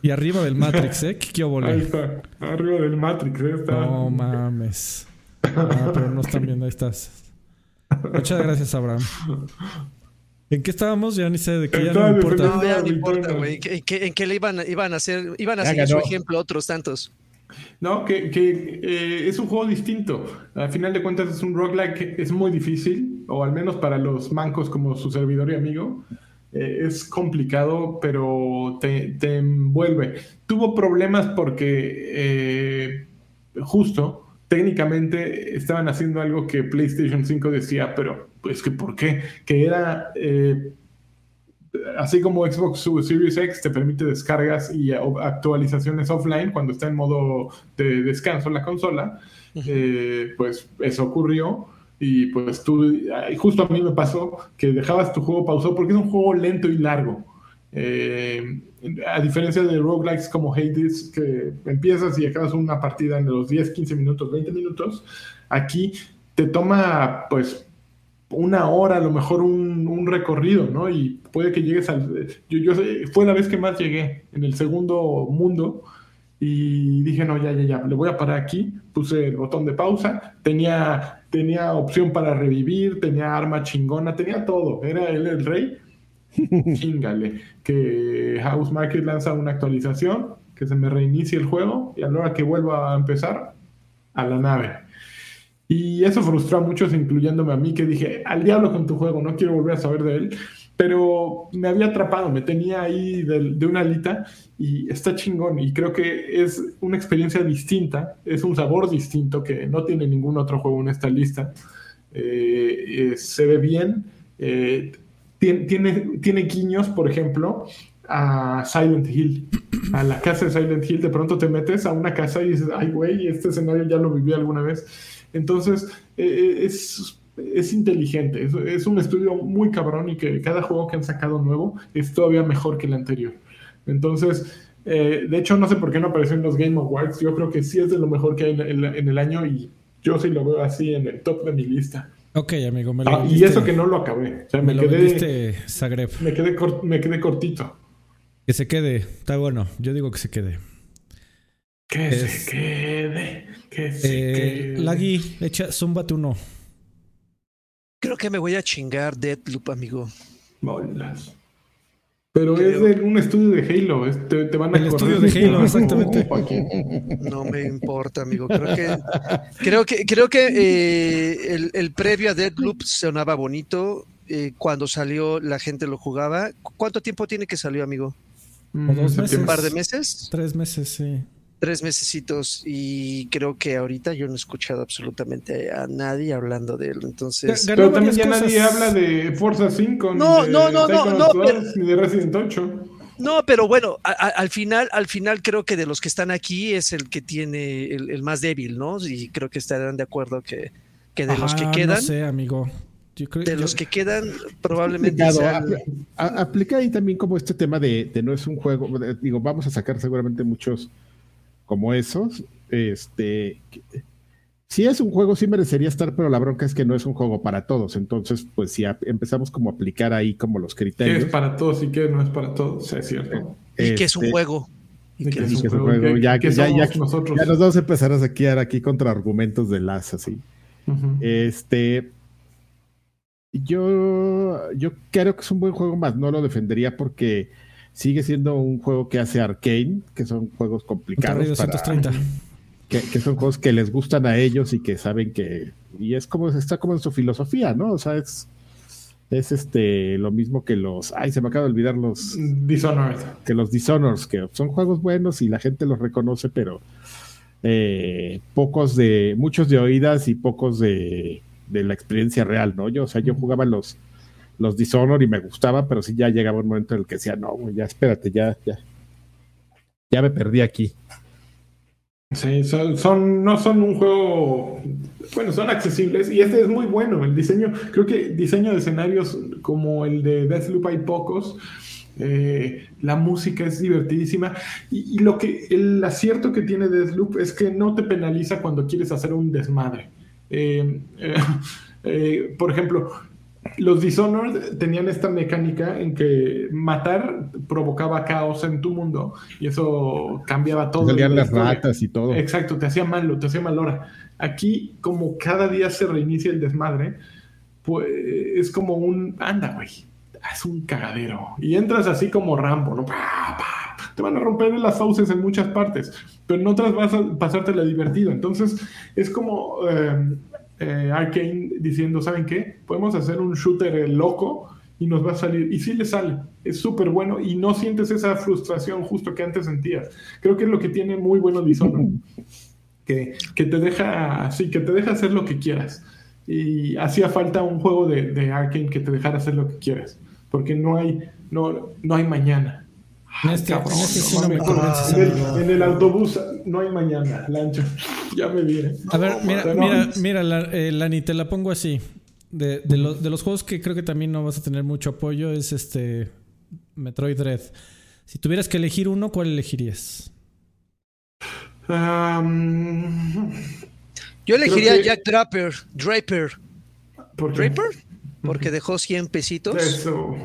Y arriba del Matrix, ¿eh? ¿Qué, qué Ahí está. Arriba del Matrix. eh, Está. No mames. Ah, pero no están viendo, ahí estás. Muchas gracias, Abraham. ¿En qué estábamos? Ya ni sé de qué, ya no importa. No, ya no importa, güey. ¿En qué- ¿En qué, en qué le iban, a- iban a hacer? Iban a Ya seguir su ejemplo otros tantos. No, que, que, eh, es un juego distinto. Al final de cuentas es un roguelike que es muy difícil, o al menos para los mancos como su servidor y amigo. Eh, es complicado, pero te, te envuelve. Tuvo problemas porque eh, justo técnicamente estaban haciendo algo que PlayStation 5 decía, pero pues que por qué, que era eh, así como Xbox Series X te permite descargas y actualizaciones offline cuando está en modo de descanso la consola, eh, pues eso ocurrió. Y pues tú, justo a mí me pasó que dejabas tu juego pausado porque es un juego lento y largo. Eh, a diferencia de roguelikes como Hades, que empiezas y acabas una partida en los 10, 15 minutos, 20 minutos, aquí te toma pues una hora, a lo mejor un, un recorrido, ¿no? Y puede que llegues al... Yo, yo, fue la vez que más llegué en el segundo mundo y dije, no, ya, ya, ya, le voy a parar aquí, puse el botón de pausa, tenía, tenía opción para revivir, tenía arma chingona, tenía todo, era él el rey. Chingale, que House Market lanza una actualización, que se me reinicie el juego y a la hora que vuelva a empezar, a la nave. Y eso frustró a muchos, incluyéndome a mí, que dije, al diablo con tu juego, no quiero volver a saber de él. Pero me había atrapado, me tenía ahí de, una alita y está chingón. Y creo que es una experiencia distinta, es un sabor distinto que no tiene ningún otro juego en esta lista. Eh, eh, se ve bien. Eh, tiene, tiene, tiene guiños, por ejemplo, a Silent Hill, a la casa de Silent Hill. De pronto te metes a una casa y dices, ay, güey, este escenario ya lo viví alguna vez entonces, eh, eh, es, es, inteligente, es, un estudio muy cabrón y que cada juego que han sacado nuevo es todavía mejor que el anterior. Entonces, eh, de hecho, no sé por qué no apareció en los Game Awards. Yo creo que sí es de lo mejor que hay en, el año y yo sí lo veo así en el top de mi lista. Ok, amigo, me lo ah, Y eso que no lo acabé. O sea, me, quedé. Zagreb. Me quedé, me quedé cortito. Que se quede, está bueno. Yo digo que se quede. Que se quede, que se eh, quede. Lagui, echa, zúmbate uno. Creo que me voy a chingar Deadloop, amigo. Bolas. Pero es de un estudio de Halo, te, te van a El estudio de Halo, exactamente. No me importa, amigo. Creo que creo que, creo que eh, el, el, previo a Deadloop sonaba bonito. Eh, cuando salió, la gente lo jugaba. ¿Cuánto tiempo tiene que salió, amigo? dos meses. ¿Un par de meses? Tres meses, sí tres mesecitos y creo que ahorita yo no he escuchado absolutamente a nadie hablando de él. Entonces, pero también ya nadie habla de Forza 5 no, ni no, no, no, no, ni de Resident 8. No, pero bueno, al final, al final creo que de los que están aquí es el que tiene el, más débil, ¿no? Y creo que estarán de acuerdo que, que de los que quedan. No sé, amigo. de los que quedan, probablemente. aplica ahí también como este tema de, de no es un juego. Digo, vamos a sacar seguramente muchos como esos, este, si es un juego, sí merecería estar, pero la bronca es que no es un juego para todos. Entonces, pues si empezamos como a aplicar ahí como los criterios. ¿Qué es para todos y qué no es para todos? Es cierto. y que es un este, juego. Y que es un juego. Ya, que ya, ya, nosotros? ya, nos vamos a empezar a saquear aquí contra argumentos de las así. Este. Yo, yo creo que es un buen juego, más no lo defendería porque sigue siendo un juego que hace Arkane, que son juegos complicados. Para, que, que, son juegos que les gustan a ellos y que saben que. Y es como, está como en su filosofía, ¿no? O sea, es. Es este lo mismo que los. Ay, se me acaba de olvidar los. Dishonored. Que los Dishonored, que son juegos buenos y la gente los reconoce, pero. Eh, pocos de. Muchos de oídas y pocos de, de la experiencia real, ¿no? Yo, o sea, yo jugaba los los Dishonor y me gustaba, pero sí ya llegaba un momento en el que decía, no, ya espérate, ya, ya, ya me perdí aquí. Sí, son, no son un juego, bueno, son accesibles y este es muy bueno, el diseño, creo que diseño de escenarios como el de Deathloop hay pocos, eh, la música es divertidísima y, lo que el acierto que tiene Deathloop es que no te penaliza cuando quieres hacer un desmadre. Eh, eh, por ejemplo, los Dishonored tenían esta mecánica en que matar provocaba caos en tu mundo y eso cambiaba todo. Salían las ratas y todo. Exacto, te hacía malo, te hacía mal hora. Aquí, como cada día se reinicia el desmadre, pues es como un, anda, güey, es un cagadero. Y entras así como Rambo, ¿no? Te van a romper las fauces en muchas partes, pero en otras vas a pasártela divertido. Entonces, es como... Eh, eh, Arkane diciendo, ¿saben qué? Podemos hacer un shooter loco y nos va a salir. Y sí le sale, es súper bueno y no sientes esa frustración justo que antes sentías. Creo que es lo que tiene muy bueno Dishonored. que, que te deja así, que te deja hacer lo que quieras. Y hacía falta un juego de, de Arkane que te dejara hacer lo que quieras, porque no hay, no, no hay mañana. En este, Cabrón, en este sí no no me mames. convences, en, amigo. el, en el autobús no hay mañana, Lancho. ya me vi. ¿eh? A ver, mira, No, mira, mira, la, eh, Lani, te la pongo así. De, de, los- de los juegos que creo que también no vas a tener mucho apoyo es este Metroid Dread. Si tuvieras que elegir uno, ¿cuál elegirías? Yo elegiría que- Jack Draper, Draper, ¿por qué? Draper, porque dejó 100 pesitos Eso.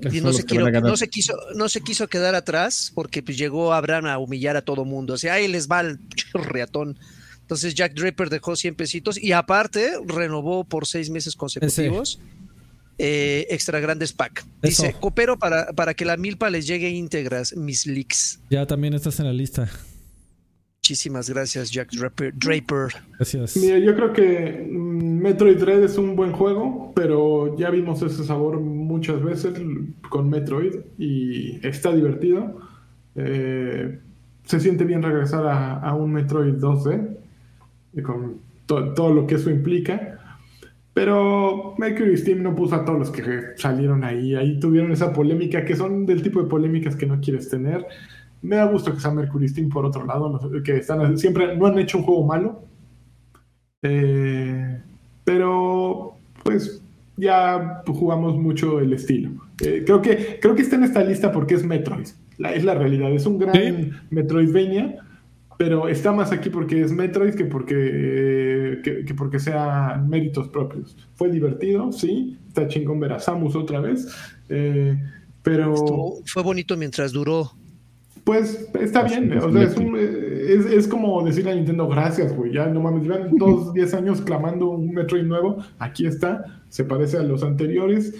Y se, quiero- no, se quiso, no se quiso quedar atrás porque pues, llegó Abraham a humillar a todo mundo. O sea, ahí les va el reatón. Entonces Jack Draper dejó 100 pesitos y aparte renovó por seis meses consecutivos eh, extra grandes pack. Dice, Eso. coopero para, para que la milpa les llegue íntegras, mis leaks. Ya también estás en la lista. Muchísimas gracias, Jack Draper. Draper. Gracias. Mira, yo creo que mm, Metroid Dread es un buen juego, pero ya vimos ese sabor muchas veces con Metroid y está divertido. Eh, se siente bien regresar a, un Metroid 2D y con to- todo lo que eso implica. Pero Mercury Steam no puso a todos los que salieron ahí. Ahí tuvieron esa polémica, que son del tipo de polémicas que no quieres tener. Me da gusto que sea Mercury Steam por otro lado, que están siempre no han hecho un juego malo. Eh, pero pues ya jugamos mucho el estilo. Eh, creo, que, creo que está en esta lista porque es Metroid. La, es la realidad. Es un gran Sí. Metroidvania, pero está más aquí porque es Metroid que porque, que, que porque sea méritos propios. Fue divertido, sí. Está chingón ver a Samus otra vez. eh, pero fue bonito mientras duró. Pues está bien, o sea, es, un- es, es como decirle a Nintendo gracias, güey, ya no mames, llevan todos 10 años clamando un Metroid nuevo, aquí está, se parece a los anteriores,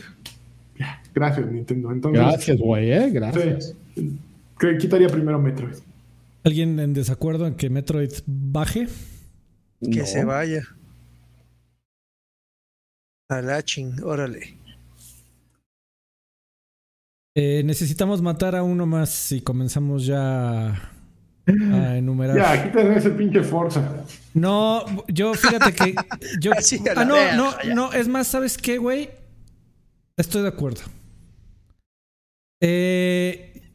Ya, gracias Nintendo, entonces, Gracias, güey, eh. Gracias. sí, quitaría primero Metroid. ¿Alguien en desacuerdo en que Metroid baje? Que No. se vaya. A la ching, órale. Eh, necesitamos matar a uno más y comenzamos ya a enumerar. Ya, quítame ese pinche Forza. No, yo fíjate que yo ah, no, no, ya. no, es más, ¿sabes qué, güey? Estoy de acuerdo. Eh,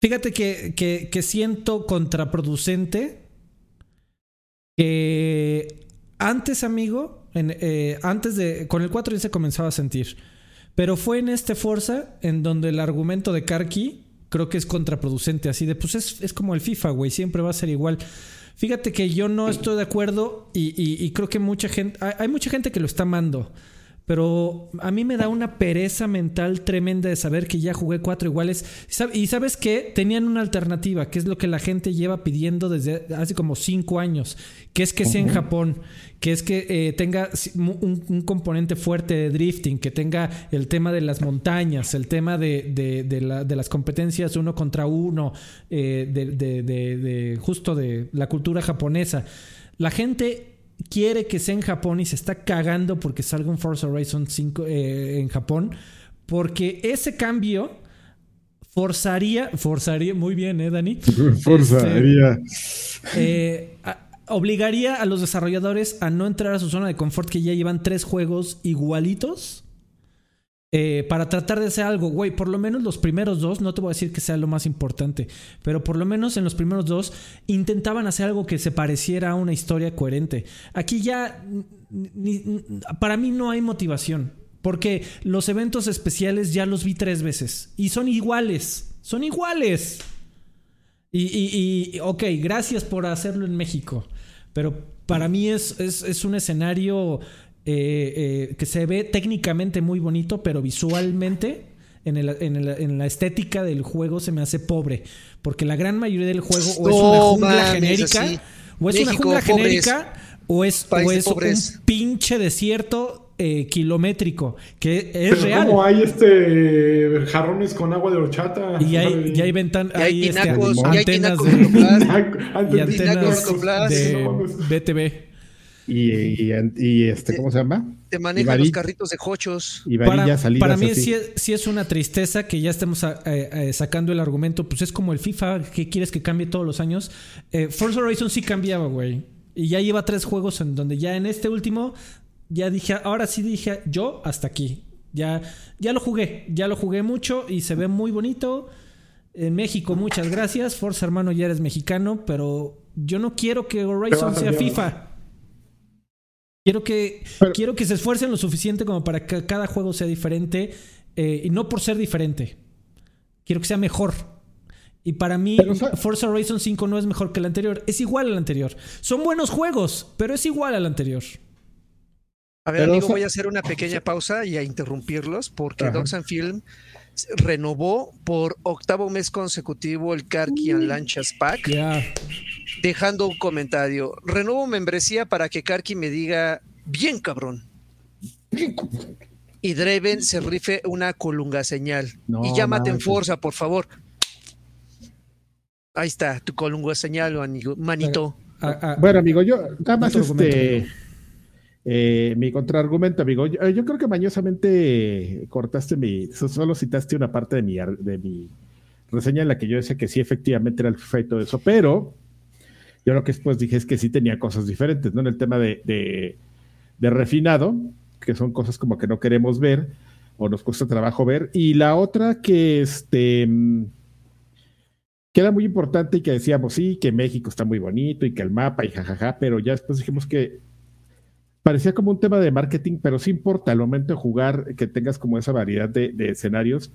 fíjate que, que, que siento contraproducente que antes, amigo, en, eh, antes de. Con el 4 ya se comenzaba a sentir. Pero fue en este Forza en donde el argumento de Karki creo que es contraproducente. Así de, pues es, es como el FIFA, güey, siempre va a ser igual. Fíjate que yo no estoy de acuerdo y, y- y creo que mucha gente, hay, hay mucha gente que lo está amando. Pero a mí me da una pereza mental tremenda de saber que ya jugué cuatro iguales. Y sab- Y sabes qué? Tenían una alternativa, que es lo que la gente lleva pidiendo desde hace como cinco años, que es que sea en Japón, que es que eh, tenga un, un componente fuerte de drifting, que tenga el tema de las montañas, el tema de, de- de la- de las competencias uno contra uno, eh, de- justo de la cultura japonesa. La gente quiere que sea en Japón y se está cagando porque salga un Forza Horizon 5 eh, en Japón, porque ese cambio forzaría, forzaría, muy bien, ¿eh, Dani? Este, haría- Eh, a- obligaría a los desarrolladores a no entrar a su zona de confort que ya llevan tres juegos igualitos. Eh, para tratar de hacer algo, güey, por lo menos los primeros dos, no te voy a decir que sea lo más importante, pero por lo menos en los primeros dos intentaban hacer algo que se pareciera a una historia coherente. Aquí ya, para mí no hay motivación, porque los eventos especiales ya los vi tres veces y son iguales, son iguales. Y, y- y, ok, gracias por hacerlo en México. Pero para mí es, es, es un escenario eh, eh, que se ve técnicamente muy bonito, pero visualmente, en, el- en el- en la estética del juego, se me hace pobre. Porque la gran mayoría del juego o es una jungla genérica, o es una jungla pobres. genérica, o es, o un pinche desierto eh, kilométrico, que es Pero real. como hay este jarrones con agua de horchata. Y hay, y hay ventan- Y hay hay, este, antenas de- y antenas de. BTV. Y, y, y este, ¿cómo se llama? Te maneja los carritos de jochos. Y Para, para mí sí, es- sí es una tristeza que ya estemos a- eh, eh, sacando el argumento. Pues es como el FIFA que quieres que cambie todos los años. Eh, Forza Horizon sí cambiaba, güey. Y ya lleva tres juegos en donde ya en este último ya dije, ahora sí dije yo hasta aquí. Ya, ya lo jugué, ya lo jugué mucho y se ve muy bonito. En México, muchas gracias. Forza, hermano, ya eres mexicano, pero yo no quiero que Horizon sea. FIFA. Quiero que, Pero- quiero que se esfuercen lo suficiente como para que cada juego sea diferente eh, y no por ser diferente. Quiero que sea mejor. Y para mí, Pero, o sea- Forza Horizon 5 no es mejor que el anterior, es igual al anterior. Son buenos juegos, pero es igual al anterior. A ver, Pero, amigo, o sea- voy a hacer una pequeña pausa y a interrumpirlos porque Ajá. Doxan Film renovó por octavo mes consecutivo el Karki and Lanchas Pack, dejando un comentario. Renovo membresía para que Karki me diga, bien cabrón. Y Draven se rife una colunga señal. No y llámate en. Forza, por favor. Ahí está, tu colunga señal, amigo- manito. Ah, ah, Bueno, amigo, yo nada más este. Eh, mi contraargumento, amigo. Yo, yo creo que mañosamente cortaste mi. so- Solo citaste una parte de mi, reseña en la que yo decía que sí, efectivamente era el FIFA y todo eso, pero yo lo que después dije es que sí tenía cosas diferentes, ¿no? En el tema de, de, refinado, que son cosas como que no queremos ver o nos cuesta trabajo ver. Y la otra que este. que era muy importante y que decíamos, sí, que México está muy bonito y que el mapa y jajaja, pero ya después dijimos que parecía como un tema de marketing, pero sí importa al momento de jugar que tengas como esa variedad de, de escenarios,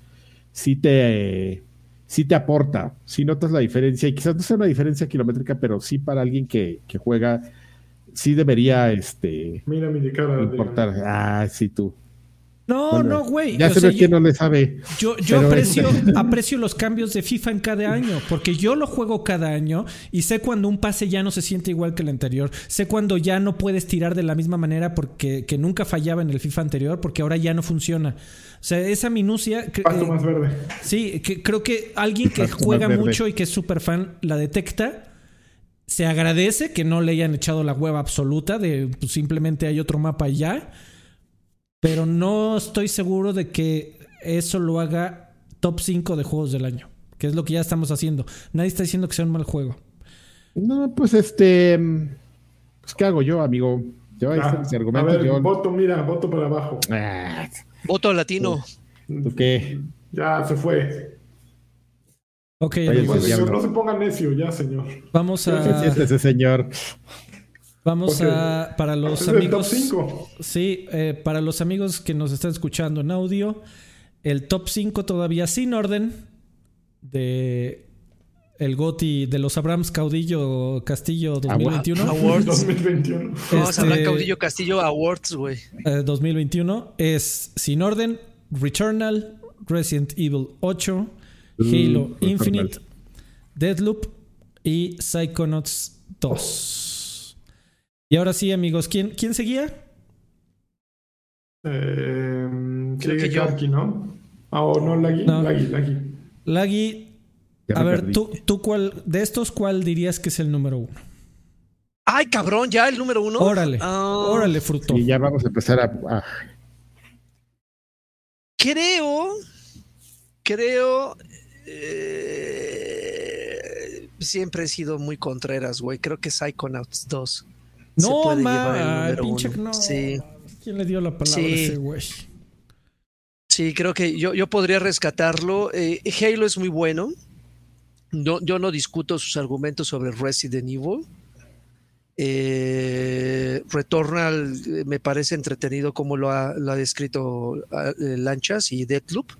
sí te, eh, sí te aporta, sí notas la diferencia y quizás no sea una diferencia kilométrica, pero sí para alguien que, que juega, sí debería este, Mira mi cara. Importar. Ah, sí, tú. No, Bueno, no, güey. Ya O se sea, ve yo- que no le sabe. Yo, yo aprecio, este- aprecio los cambios de FIFA en cada año, porque yo lo juego cada año y sé cuando un pase ya no se siente igual que el anterior. Sé cuando ya no puedes tirar de la misma manera porque que nunca fallaba en el FIFA anterior, porque ahora ya no funciona. O sea, esa minucia. Pasto eh, más verde. Sí, que creo que alguien que Pasto juega mucho y que es súper fan la detecta. Se agradece que no le hayan echado la hueva absoluta de pues, simplemente hay otro mapa y ya. Pero no estoy seguro de que eso lo haga top 5 de juegos del año. Que es lo que ya estamos haciendo. Nadie está diciendo que sea un mal juego. No, pues este, mm, pues ¿qué hago yo, amigo? Yo ahí Ah, mis a argumentos. ver, yo- voto, mira, voto para abajo. Ah, Voto latino. ¿Tú qué? Ya se fue. Ok, amigos, Pues, no se ponga necio, ya, señor. vamos ¿Qué a. siente ese señor? Vamos a. Para los Es el top amigos. 5. Sí, eh, para los amigos que nos están escuchando en audio, el top 5 todavía sin orden de el GOTI de los Abrams Caudillo Castillo 2021. Awards. 2021. Vamos Este- a hablar Caudillo Castillo Awards, güey. eh, 2021 es sin orden Returnal, Resident Evil 8, Uh, Halo Returnal. Infinite, Deadloop y Psychonauts 2. Y ahora sí, amigos, ¿quién, quién seguía? Eh, Creo que. Karki, ¿no? Ah, o no, Lagui. No. Lagui, Lagui. Lagui, a ver, perdí. tú, tú cuál, de estos, ¿cuál dirías que es el número uno? Ay, cabrón, ya el número uno. Órale, Ah, órale, fruto. Y ya vamos a empezar a. a- Creo, creo. eh, siempre he sido muy contreras, güey. Creo que Psychonauts 2. Se No, puede ma, el pinche, uno. no. Sí. ¿Quién le dio la palabra Sí. a ese güey? Sí, creo que yo, yo podría rescatarlo. Eh, Halo es muy bueno. No, yo no discuto sus argumentos sobre Resident Evil. Eh, Returnal eh, me parece entretenido como lo ha, lo ha descrito eh, Lanchas y Deathloop,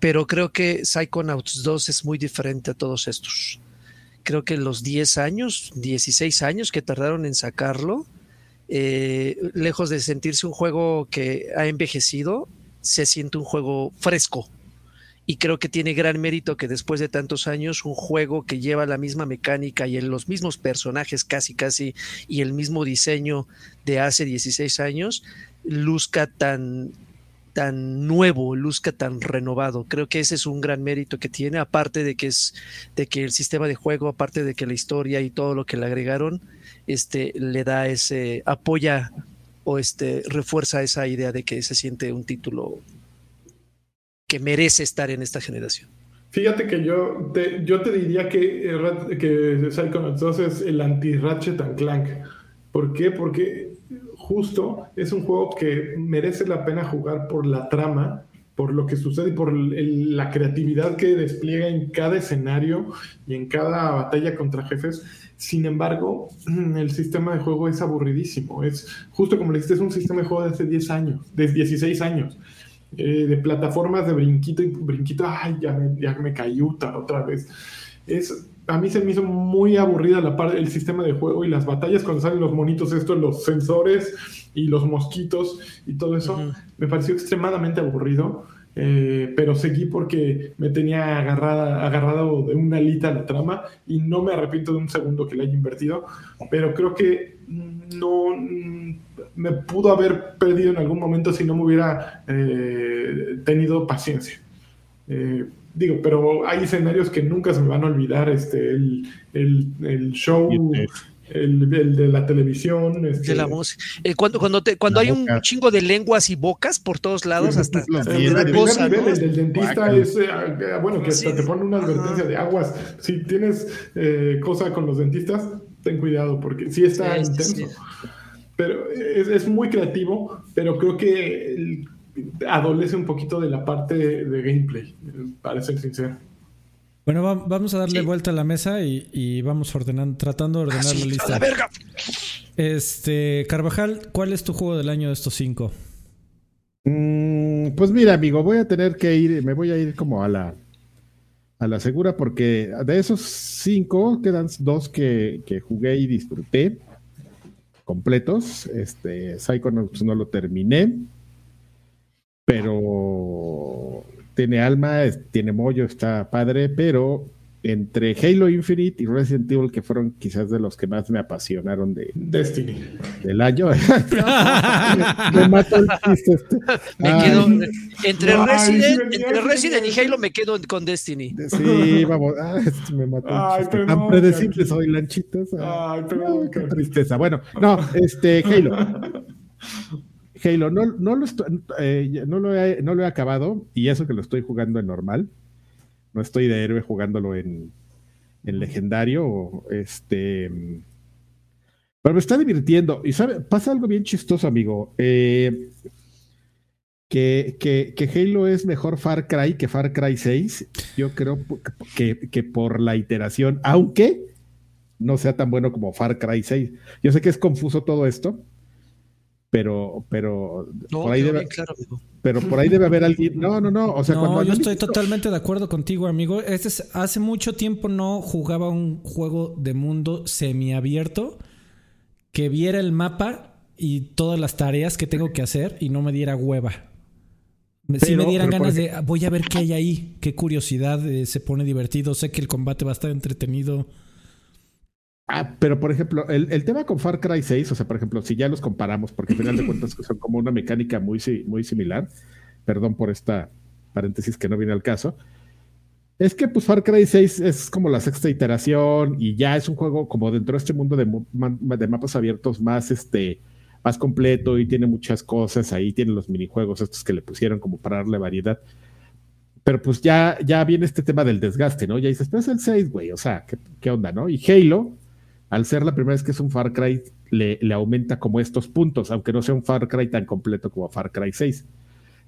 pero creo que Psychonauts 2 es muy diferente a todos estos. Creo que los 10 años, 16 años que tardaron en sacarlo, eh, lejos de sentirse un juego que ha envejecido, se siente un juego fresco. Y creo que tiene gran mérito que después de tantos años, un juego que lleva la misma mecánica y en los mismos personajes casi casi y el mismo diseño de hace 16 años, luzca tan tan nuevo, luzca tan renovado. Creo que ese es un gran mérito que tiene, aparte de que es de que el sistema de juego, aparte de que la historia y todo lo que le agregaron, este le da ese apoya o este refuerza esa idea de que se siente un título que merece estar en esta generación. Fíjate que yo te, yo te diría que, eh, que Psychonauts 2 es el anti-Ratchet Clank. ¿Por qué? Porque justo es un juego que merece la pena jugar por la trama, por lo que sucede y por la creatividad que despliega en cada escenario y en cada batalla contra jefes. Sin embargo, el sistema de juego es aburridísimo. Es justo como le dijiste, es un sistema de juego de hace 10 años, de 16 años eh, de plataformas de brinquito y brinquito, ay, ya me, ya me caí Utah otra vez. Es, a mí se me hizo muy aburrida la parte del sistema de juego y las batallas cuando salen los monitos estos, los sensores y los mosquitos y todo eso, Ujú. me pareció extremadamente aburrido. eh, pero seguí porque me tenía agarrada, agarrado de una alita la trama y no me arrepiento de un segundo que le haya invertido, pero creo que no mm, me pudo haber perdido en algún momento si no me hubiera eh, tenido paciencia. Eh, digo, pero hay escenarios que nunca se me van a olvidar, este, el, el, el show, el, el de la televisión, este, De la música. Eh, cuando cuando, te, cuando La hay un boca. chingo de lenguas y bocas por todos lados, hasta, Los hasta el, dientes. me da primer cosa, nivel, ¿no? el del dentista es, eh, bueno, que hasta Sí. te pone una Ajá. advertencia de aguas. Si tienes eh, cosa con los dentistas, ten cuidado, porque sí está Sí, sí, intenso. sí. Pero es, es muy creativo, pero creo que el- adolece un poquito de la parte de, de gameplay, para ser sincero. Bueno, va- vamos a darle Sí. vuelta a la mesa y, y vamos ordenando, tratando de ordenar Ah, la a lista. la verga. Este, Carvajal, ¿cuál es tu juego del año de estos cinco? Mm, pues mira, amigo, voy a tener que ir, me voy a ir como a la a la segura porque de esos cinco quedan dos que, que jugué y disfruté completos. Este Psychonauts no lo terminé, pero tiene alma, tiene mollo, está padre, pero entre Halo Infinite y Resident Evil, que fueron quizás de los que más me apasionaron de, Destiny. del año, me mató el chiste este. Me Ay, quedo entre Ay, Resident, entre Resident y Halo me quedo con Destiny. Sí, vamos. Ah, este me mató. el Ay, chiste. Tan predecible Carlos. soy, lanchitas. Ah, Ay, perdón, qué tristeza. Bueno, no, este, Halo. Halo, no, no, lo, eh, no, lo he, no lo he acabado y eso que lo estoy jugando en normal. No estoy de héroe jugándolo en, en legendario. o Este, pero me está divirtiendo. Y sabe, pasa algo bien chistoso, amigo. Eh, que, que, que Halo es mejor Far Cry que Far Cry 6. Yo creo que, que por la iteración, aunque no sea tan bueno como Far Cry 6. Yo sé que es confuso todo esto, pero, pero, No, por, ahí debe, bien claro, amigo. pero por ahí debe haber alguien. No, no, no. O sea, cuando no, yo estoy totalmente de acuerdo contigo, amigo. Este es- hace mucho tiempo no jugaba un juego de mundo semiabierto que viera el mapa y todas las tareas que tengo que hacer y no me diera hueva. Pero- me dieran ganas de, "Ah, voy a ver qué hay ahí, qué curiosidad, eh, se pone divertido, sé que el combate va a estar entretenido. Ah, pero por ejemplo, el, el tema con Far Cry 6, o sea, por ejemplo, si ya los comparamos, porque al final de cuentas son como una mecánica muy, muy similar, perdón por esta paréntesis que no viene al caso, es que pues Far Cry 6 es como la sexta iteración y ya es un juego como dentro de este mundo de, de mapas abiertos más, este, más completo y tiene muchas cosas, ahí tiene los minijuegos estos que le pusieron como para darle variedad. Pero pues ya, ya viene este tema del desgaste, ¿no? Ya dices, pero es el 6, güey, o sea, ¿qué, qué onda, no? Y Halo, al ser la primera vez que es un Far Cry, le, aumenta como estos puntos, aunque no sea un Far Cry tan completo como Far Cry 6.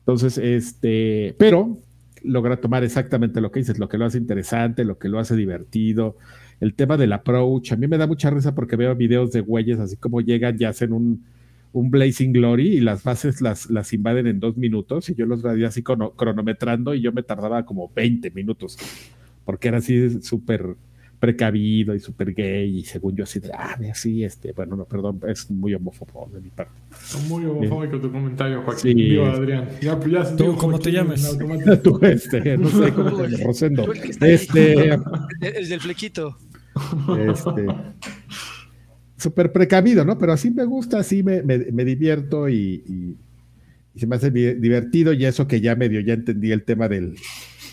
Entonces, este, pero logra tomar exactamente lo que dices, lo que lo hace interesante, lo que lo hace divertido, el tema del approach. A mí me da mucha risa porque veo videos de güeyes así como llegan y hacen un, un Blazing Glory y las bases las, las invaden en dos minutos y yo los veía así crono- cronometrando y yo me tardaba como 20 minutos porque era así súper precavido y súper gay y según yo así de, ah, así, este, bueno, no, perdón, es muy homófobo de mi parte. Muy homofóbico tu comentario, Joaquín. Sí. Digo, Adrián. Ya, pues, ya Tú, digo ¿cómo te llames? Tú, este, no sé cómo te llamas, Rosendo. Tú el que está ahí. Este, El, el del flequito. este, súper precavido, ¿no? Pero así me gusta, así me, me- me divierto y, y- Y se me hace divertido y eso que ya medio ya entendí el tema del,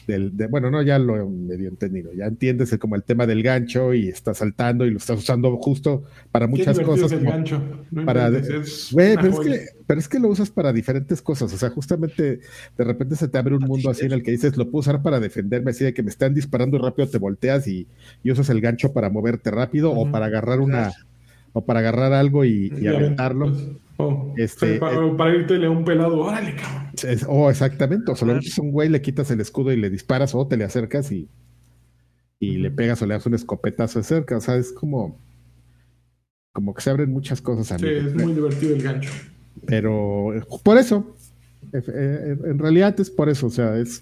del de- bueno, no, ya lo he medio entendido, ya entiendes el- como el tema del gancho y estás saltando y lo estás usando justo para muchas cosas. es el como- gancho. No para- es pero es, que, pero es que lo usas para diferentes cosas. O sea, justamente de repente se te abre un mundo así en el que dices, lo puedo usar para defenderme, así de que me están disparando rápido te volteas y, y usas el gancho para moverte rápido o para agarrar una o para agarrar algo y, y aventarlo. aventarlos. Oh, Este, sea, para, irte a un pelado, órale, cabrón. Es- o exactamente, o solo es un güey, le quitas el escudo y le disparas o te le acercas y, y le pegas o le das un escopetazo de cerca. O sea, es como, como que se abren muchas cosas a Sí, mí. es muy divertido el gancho. Pero eh, por eso, eh, eh, en realidad es por eso, o sea, es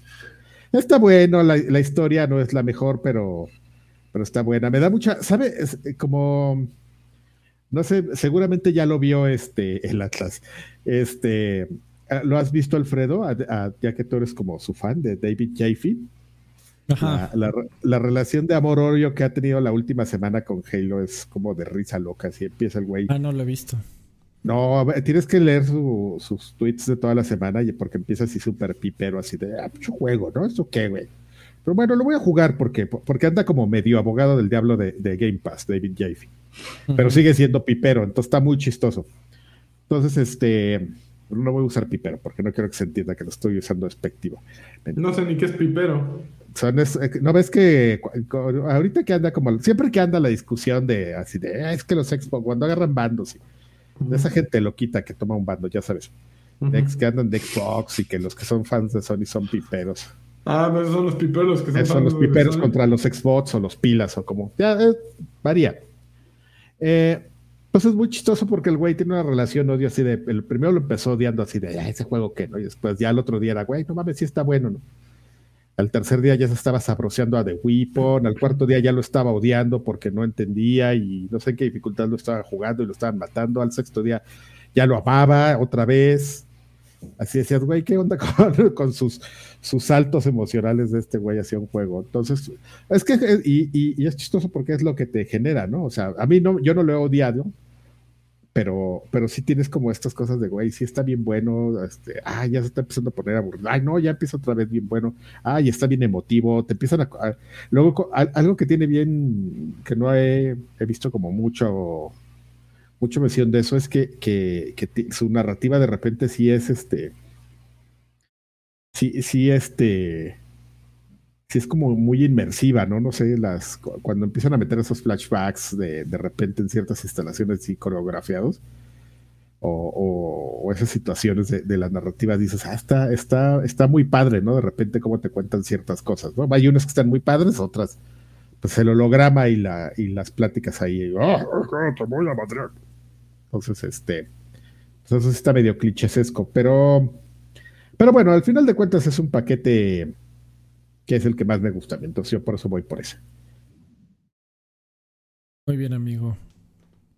está bueno, la, la historia no es la mejor, pero, pero está buena. Me da mucha, ¿sabe? Es, eh, como, no sé, seguramente ya lo vio este el Atlas. Este, ah, ¿lo has visto, Alfredo? A- a- ya que tú eres como su fan de David Jaffe. Ajá. La, la- la relación de amor-odio que ha tenido la última semana con Halo es como de risa loca. Si empieza el güey. Ah, no lo he visto. No, tienes que leer su- sus tweets de toda la semana porque empieza así súper pipero, así de, ah, mucho juego, ¿no? ¿Esto qué, güey? Pero bueno, lo voy a jugar porque, porque anda como medio abogado del diablo de, de Game Pass, David Jaffe. Pero sigue siendo pipero, entonces está muy chistoso. Entonces, este, no voy a usar pipero porque no quiero que se entienda que lo estoy usando despectivo. No sé ni qué es pipero. Son es- eh, ¿No ves que ahorita que anda como, siempre que anda la discusión de así de, "Ah, es que los Xbox, cuando agarran bandos, y- de esa gente loquita que toma un bando, ya sabes. Ex que andan de Xbox y que los que son fans de Sony son piperos. Ah, esos son los piperos que son Esos son los piperos contra los Xbox o los pilas o como. Ya, eh, varía. Eh, pues es muy chistoso porque el güey tiene una relación odio así de. El primero lo empezó odiando así de, "Ay, ese juego que, ¿no? Y después ya el otro día era, güey, no mames, sí está bueno, ¿no? Al tercer día ya se estaba sabroseando a The Weapon, al cuarto día ya lo estaba odiando porque no entendía y no sé en qué dificultad lo estaban jugando y lo estaban matando, al sexto día ya lo amaba otra vez. Así decías, güey, ¿qué onda con, sus, sus saltos emocionales de este güey hacia un juego? Entonces, es que, y, y- y es chistoso porque es lo que te genera, ¿no? O sea, a mí no, yo no lo he odiado, pero, pero sí tienes como estas cosas de, güey, sí está bien bueno, este, ah, ya se está empezando a poner aburrido, ay, no, ya empieza otra vez bien bueno, ay, está bien emotivo, te empiezan a... luego, algo que tiene bien, que no he visto como mucho, mucho mención de eso, es que, que, su narrativa de repente sí es, este, sí, sí, este, sí es como muy inmersiva, ¿no? No sé, las cu- cuando empiezan a meter esos flashbacks de, de repente en ciertas instalaciones y coreografiados, o, esas situaciones de, de la narrativa, dices, ah, está, está, muy padre, ¿no? De repente cómo te cuentan ciertas cosas, ¿no? Hay unas que están muy padres, otras, pues el holograma y, la, y las pláticas ahí, "Ah, ah, te voy a madrear". Entonces, este, pues eso sí está medio clichésesco, pero, pero bueno, al final de cuentas es un paquete que es el que más me gusta. Entonces yo por eso voy por ese. Muy bien, amigo.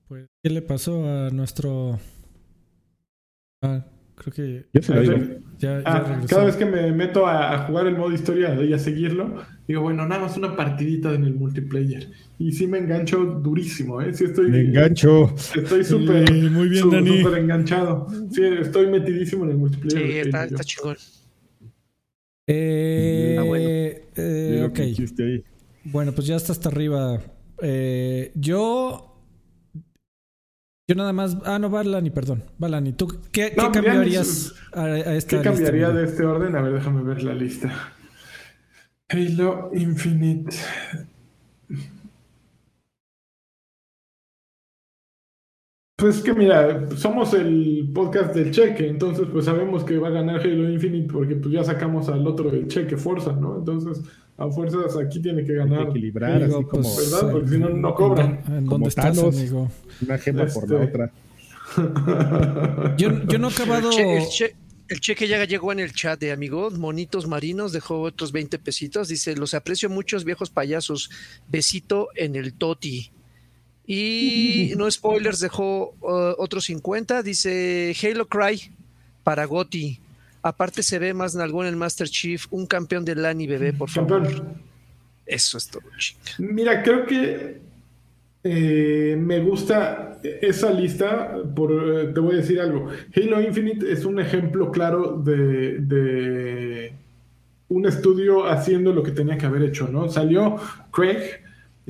Pues, ¿qué le pasó a nuestro. Ah, creo que. Yo se lo Ah, digo. Ya, ya Ah, regresó. cada vez que me meto a, a jugar el modo historia y a seguirlo, digo, bueno, nada más una partidita en el multiplayer. Y sí me engancho durísimo, ¿eh? Sí estoy, Me engancho. estoy súper Sí, muy bien, su- Dani. súper enganchado. Sí, estoy metidísimo en el multiplayer. Sí, está, está chingón. Eh, Ah, bueno. eh, ok. Bueno, pues ya está hasta arriba. Eh, yo. Yo nada más. Ah, no, Balani, perdón. Balani, ¿tú qué, qué No, cambiarías a, a esta ¿Qué cambiaría de este orden? A ver, déjame ver la lista. Halo Infinite. Pues que mira, somos el podcast del cheque, entonces pues sabemos que va a ganar Halo Infinite porque pues ya sacamos al otro del cheque Forza, ¿no? Entonces a fuerzas aquí tiene que Hay ganar. que equilibrar, Digo, así como pues, ¿Verdad? Porque si no, no cobran. ¿En, en Como dónde estás, Thanos. amigo? una gema por la Este- otra. Yo, yo no he acabado. Che- el, che- el cheque ya llegó en el chat de amigos. Monitos Marinos dejó otros 20 pesitos. Dice: Los aprecio muchos viejos payasos. Besito en el Toti. Y no spoilers, dejó uh, otros 50. Dice Halo Cry para Goti. Aparte se ve más nalgón el Master Chief, un campeón de Lani bebé, por favor. Campeón. Eso es todo, chica. Mira, creo que eh, me gusta esa lista, por, eh, te voy a decir algo. Halo Infinite es un ejemplo claro de, de un estudio haciendo lo que tenía que haber hecho, ¿no? Salió Craig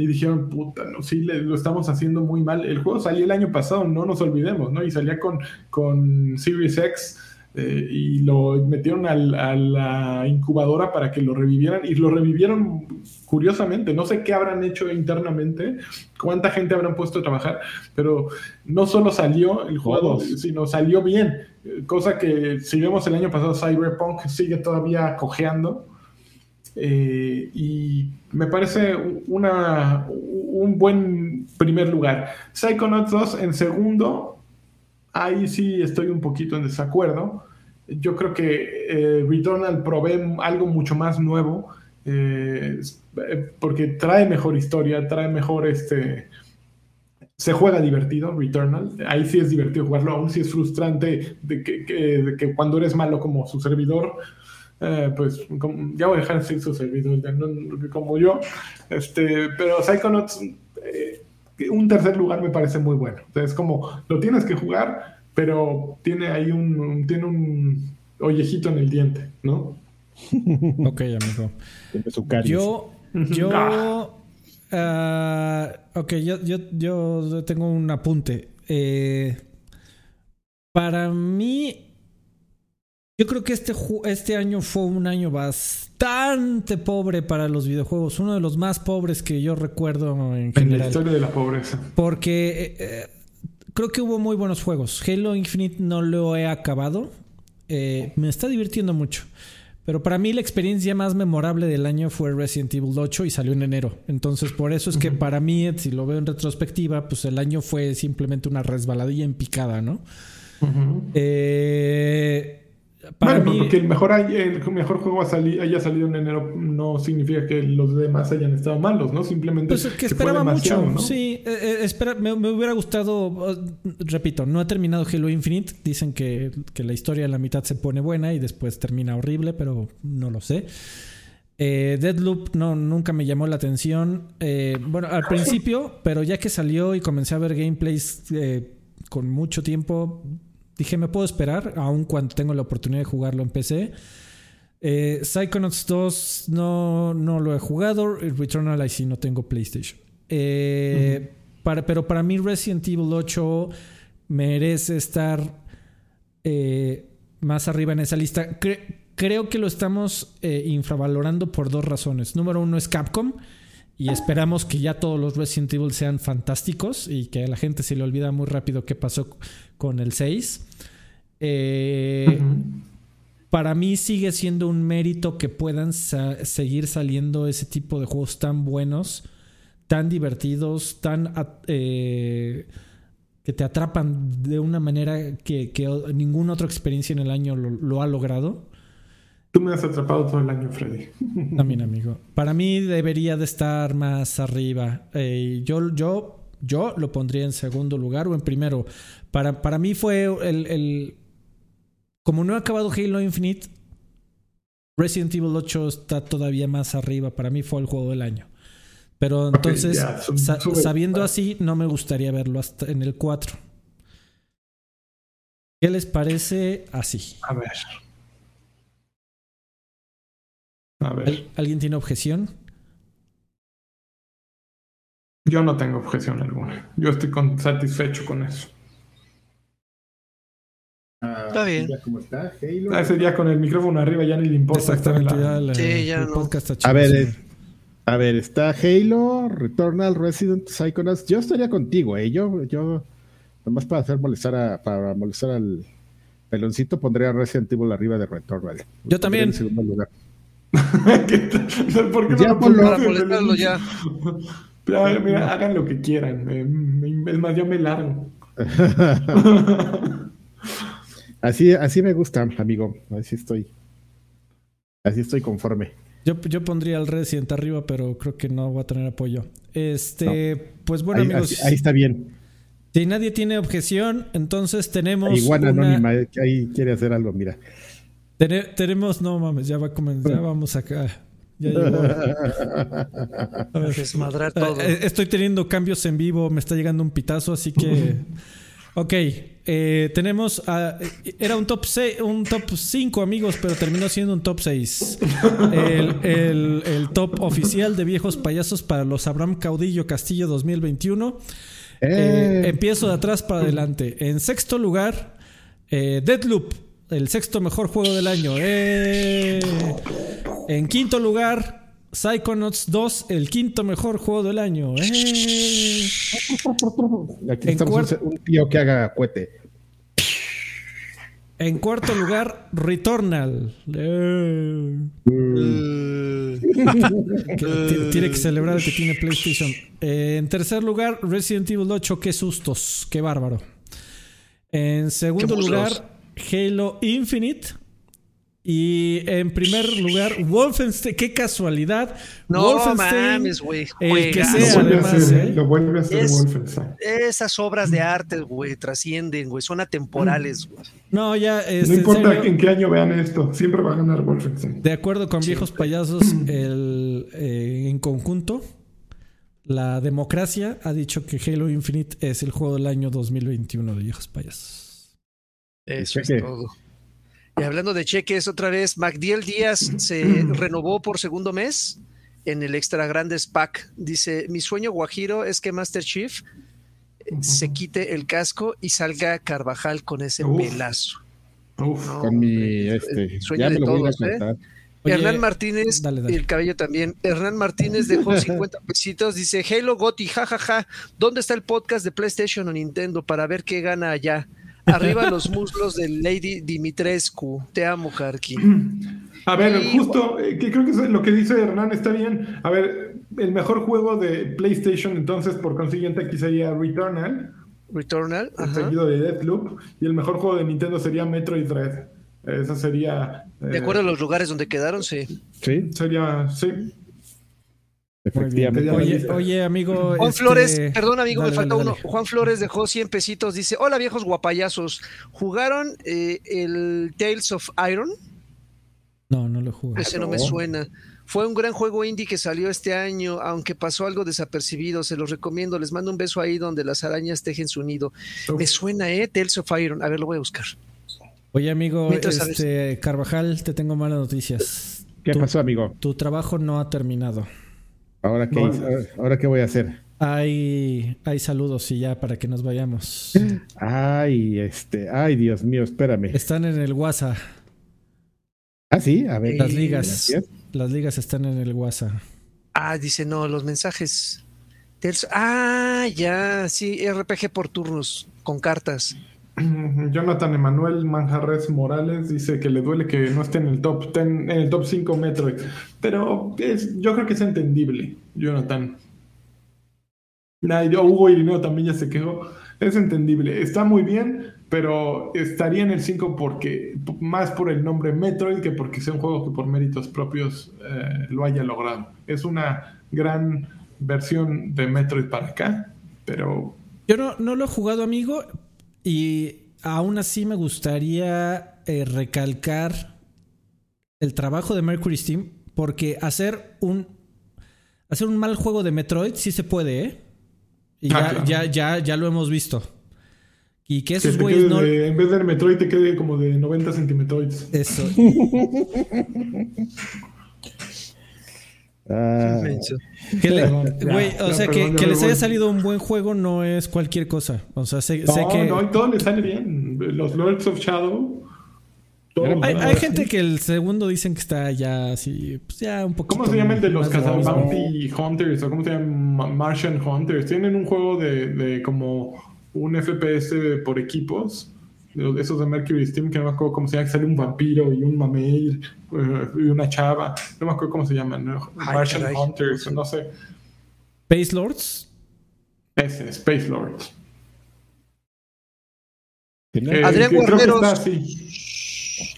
y dijeron, puta, no, sí, le- lo estamos haciendo muy mal. El juego salió el año pasado, no nos olvidemos, ¿no? Y salía con, con Series X eh, y lo metieron al- a la incubadora para que lo revivieran y lo revivieron curiosamente. No sé qué habrán hecho internamente, cuánta gente habrán puesto a trabajar, pero no solo salió el juego, sino salió bien. Cosa que si vemos el año pasado, Cyberpunk sigue todavía cojeando. Eh, y me parece una, un buen primer lugar. Psychonauts 2 en segundo, ahí sí estoy un poquito en desacuerdo. Yo creo que eh, Returnal provee algo mucho más nuevo, eh, porque trae mejor historia, trae mejor este... Se juega divertido, Returnal. Ahí sí es divertido jugarlo, aún sí es frustrante de que, que cuando eres malo como su servidor, eh, pues como- ya voy a dejar de ser su servidor, ya no- como yo. Este, pero Psychonauts, eh, un tercer lugar me parece muy bueno. O sea, es como, lo tienes que jugar, pero tiene ahí un, un- tiene un ollejito en el diente, ¿no? Ok, amigo. Yo, yo, ah, ok, yo, yo, yo tengo un apunte. Eh, para mí, yo creo que este, este año fue un año bastante pobre para los videojuegos, uno de los más pobres que yo recuerdo en En la general. historia de la pobreza. Porque eh, eh, creo que hubo muy buenos juegos. Halo Infinite no lo he acabado. Eh, me está divirtiendo mucho. Pero para mí la experiencia más memorable del año fue Resident Evil 8 y salió en enero. Entonces por eso es que para mí, si lo veo en retrospectiva, pues el año fue simplemente una resbaladilla en picada, ¿no? Eh, para bueno, mí... porque el mejor, año- el mejor juego haya salido en enero no significa que los demás hayan estado malos, ¿no? Simplemente Pues es que esperaba mucho. ¿no? Sí, eh, eh, espera, me, me hubiera gustado. eh, repito, no ha terminado Halo Infinite. Dicen que, que la historia en la mitad se pone buena y después termina horrible, pero no lo sé. Eh, Deadloop no, nunca me llamó la atención. Eh, bueno, al principio, pero ya que salió y comencé a ver gameplays con mucho tiempo, dije, me puedo esperar, aun cuando tengo la oportunidad de jugarlo en PC. Eh, Psychonauts 2 no, no lo he jugado. Returnal ahí sí no tengo PlayStation. Eh, para, pero para mí Resident Evil 8 merece estar eh, más arriba en esa lista. Cre- creo que lo estamos eh, infravalorando por dos razones. Número uno es Capcom. Y esperamos que ya todos los Resident Evil sean fantásticos y que a la gente se le olvida muy rápido qué pasó con el 6. Eh, para mí sigue siendo un mérito que puedan sa- seguir saliendo ese tipo de juegos tan buenos, tan divertidos, tan eh, que te atrapan de una manera que, que ninguna otra experiencia en el año lo, lo ha logrado. Tú me has atrapado todo el año, Freddy. También, amigo. Para mí debería de estar más arriba. Eh, yo, yo, yo lo pondría en segundo lugar o en primero. Para, para mí fue el, el- Como no he acabado Halo Infinite, Resident Evil 8 está todavía más arriba. Para mí fue el juego del año. Pero entonces, sub- sabiendo así, no me gustaría verlo hasta en el 4. ¿Qué les parece así? A ver. A ver. ¿Al- ¿Alguien tiene objeción? Yo no tengo objeción alguna. Yo estoy con- satisfecho con eso. Ah, Está bien. ya ¿Cómo está? Halo. A ese día con el micrófono arriba ya ni le importa. Exactamente. la- ya la- Sí, ya el no. podcast está A chido, ver, sí. es- a ver, está Halo, Returnal, Resident, Psychonauts. Yo estaría contigo, ¿eh? Yo, yo, nomás para hacer molestar a, para molestar al peloncito, pondría Resident Evil arriba de Returnal. Yo también. En segundo lugar. ¿Qué tal? ¿Por qué Ya no lo el- molestarlo ya. Ya, mira, hagan lo que quieran. Es más, yo me largo. Así, así me gusta, amigo. Así estoy. Así estoy conforme. Yo, yo pondría al Resident arriba, pero creo que no va a tener apoyo. Este, pues bueno, ahí, amigos, así- ahí está bien. si nadie tiene objeción, entonces tenemos Iguana una- anónima, eh, que ahí quiere hacer algo, mira. Tene- tenemos, no mames, ya va a comenzar, ya vamos acá. Ya llegó. A ver. Desmadrar Eh, todo. eh, estoy teniendo cambios en vivo, me está llegando un pitazo, así que. Ok, eh, tenemos. a- era un top 6, un top 5, amigos, pero terminó siendo un top 6. El, el- el top oficial de viejos payasos para los Abraham Caudillo Castillo 2021. Eh, Eh, empiezo de atrás para adelante. En sexto lugar, eh, Deadloop, el sexto mejor juego del año. ¡Eh! En quinto lugar, Psychonauts 2, el quinto mejor juego del año. ¡Eh! aquí cuarto- un, un tío que haga cohete. En cuarto lugar, Returnal. ¡Eh! Que t- tiene que celebrar el que tiene PlayStation. Eh, en tercer lugar, Resident Evil 8. Qué sustos, qué bárbaro. En segundo lugar, Halo Infinite. Y en primer lugar, Wolfenstein. Qué casualidad. No Wolfenstein, mames, güey. El que. Lo además, hacer, ¿eh? ¿eh? Lo vuelve a hacer Es- Wolfenstein. Esas obras de arte, güey, trascienden, güey, son atemporales, güey. No, ya. este, No en importa en qué año vean esto, siempre va a ganar Wolfenstein. De acuerdo con viejos payasos, el, eh, en conjunto, la democracia ha dicho que Halo Infinite es el juego del año 2021 de viejos payasos. Eso es todo. Y hablando de cheques, otra vez, Magdiel Díaz se renovó por segundo mes en el Extra Grandes Pack. Dice, mi sueño guajiro es que Master Chief eh, se quite el casco y salga Carvajal con ese Uf. pelazo. Uf. No, Con mi, este, sueño ya de lo voy a todos, ¿eh? Oye, Hernán Martínez, dale, dale. y el cabello también. Hernán Martínez dejó 50 pesitos. Dice: Halo Gotti, jajaja. ¿Dónde está el podcast de PlayStation o Nintendo para ver qué gana allá? Arriba los muslos de Lady Dimitrescu. Te amo, Karki. A ver, Y- justo, eh, que creo que eso- lo que dice Hernán está bien. A ver, el mejor juego de PlayStation, entonces, por consiguiente, aquí sería Returnal, Returnal. ajá. seguido de Deathloop, y el mejor juego de Nintendo sería Metroid Dread. Esa sería. eh, De acuerdo a los lugares donde quedaron, sí. Sí, Sería, sí. Efectivamente. Oye, oye, amigo. Juan este, Flores, perdón amigo, dale, me falta uno. Juan Flores dejó 100 pesitos. Dice: Hola viejos guapayazos. ¿Jugaron eh, el Tales of Iron? No, no lo jugué. Ese no me suena. Fue un gran juego indie que salió este año, aunque pasó algo desapercibido. Se los recomiendo. Les mando un beso ahí donde las arañas tejen su nido. Me suena, ¿eh? Tales of Iron. A ver, lo voy a buscar. Oye, amigo, Mientras este, Carvajal, te tengo malas noticias. ¿Qué Tu- pasó, amigo? Tu trabajo no ha terminado. ¿Ahora qué? Ahora- ¿Ahora qué voy a hacer? Hay, hay saludos y ya para que nos vayamos. Ay, este, ay, Dios mío, espérame. Están en el WhatsApp. Ah, sí, a ver. Las ligas. gracias. Las ligas están en el WhatsApp. Ah, dice, no, los mensajes. Ah, ya, sí, RPG por turnos, con cartas. Jonathan Emanuel Manjarres Morales dice que le duele que no esté en el top 10, en el top 5 Metroid. Pero yo creo que es entendible, Jonathan. Nah, y Hugo Irineo también ya se quejó. Es entendible. Está muy bien, pero estaría en el 5 porque más por el nombre Metroid que porque sea un juego que por méritos propios eh, lo haya logrado. Es una gran versión de Metroid para acá, pero Yo no lo he jugado, amigo, y aún así me gustaría eh, recalcar el trabajo de Mercury Steam, porque hacer un hacer un mal juego de Metroid sí se puede, ¿eh? Y Ah, ya, claro. ya, ya, ya lo hemos visto. Y que esos güeyes no. de- en vez del Metroid te quede como de 90 centímetros. Eso. Ah, Que le- güey, o ya, sea, perdón, que, que les haya salido un buen juego no es cualquier cosa. O sea, sé, No, sé que. no, todo le sale bien. Los Lords of Shadow. Hay- Hay, gente que el segundo dicen que está ya así, pues ya un poquito. ¿Cómo se llaman de los más lo Caza mismo. Bounty Hunters? ¿O cómo se llaman? Ma- Martian Hunters. Tienen un juego de, de como un FPS por equipos. De Esos de Mercury Steam, que no me acuerdo cómo se llama, que sale un vampiro y un mamey eh, y una chava. No me acuerdo cómo se llaman. ¿no? Ay, Martian caray. Hunters, no sé. Space Lords. Ese, Space Lords. ¿tiene- Eh, Adrián así.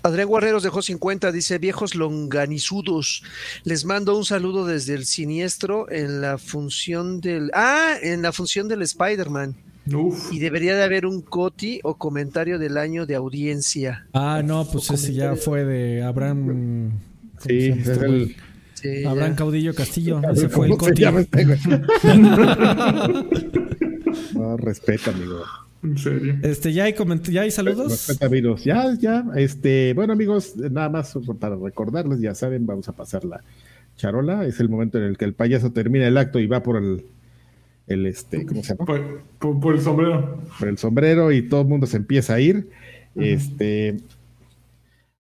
Adrián Guerreros dejó 50, dice viejos longanizudos. Les mando un saludo desde el siniestro en la función del. Ah, en la función del Spider-Man. Uf. Y debería de haber un coti o comentario del año de audiencia. Ah, no, pues ese ya fue de Abraham. ¿cómo se Sí, es este el? Sí, Abraham ya. Caudillo Castillo. Ese fue el ¿Cómo se Coti. este? No, respeta, amigo. En serio. Este, ya hay coment- ya hay saludos. Respeta, amigos. Ya, ya. Este, bueno, amigos, nada más para recordarles, ya saben, vamos a pasar la charola. Es el momento en el que el payaso termina el acto y va por el, el este, ¿cómo se llama? Por, por- por el sombrero. por el sombrero y todo el mundo se empieza a ir. Este,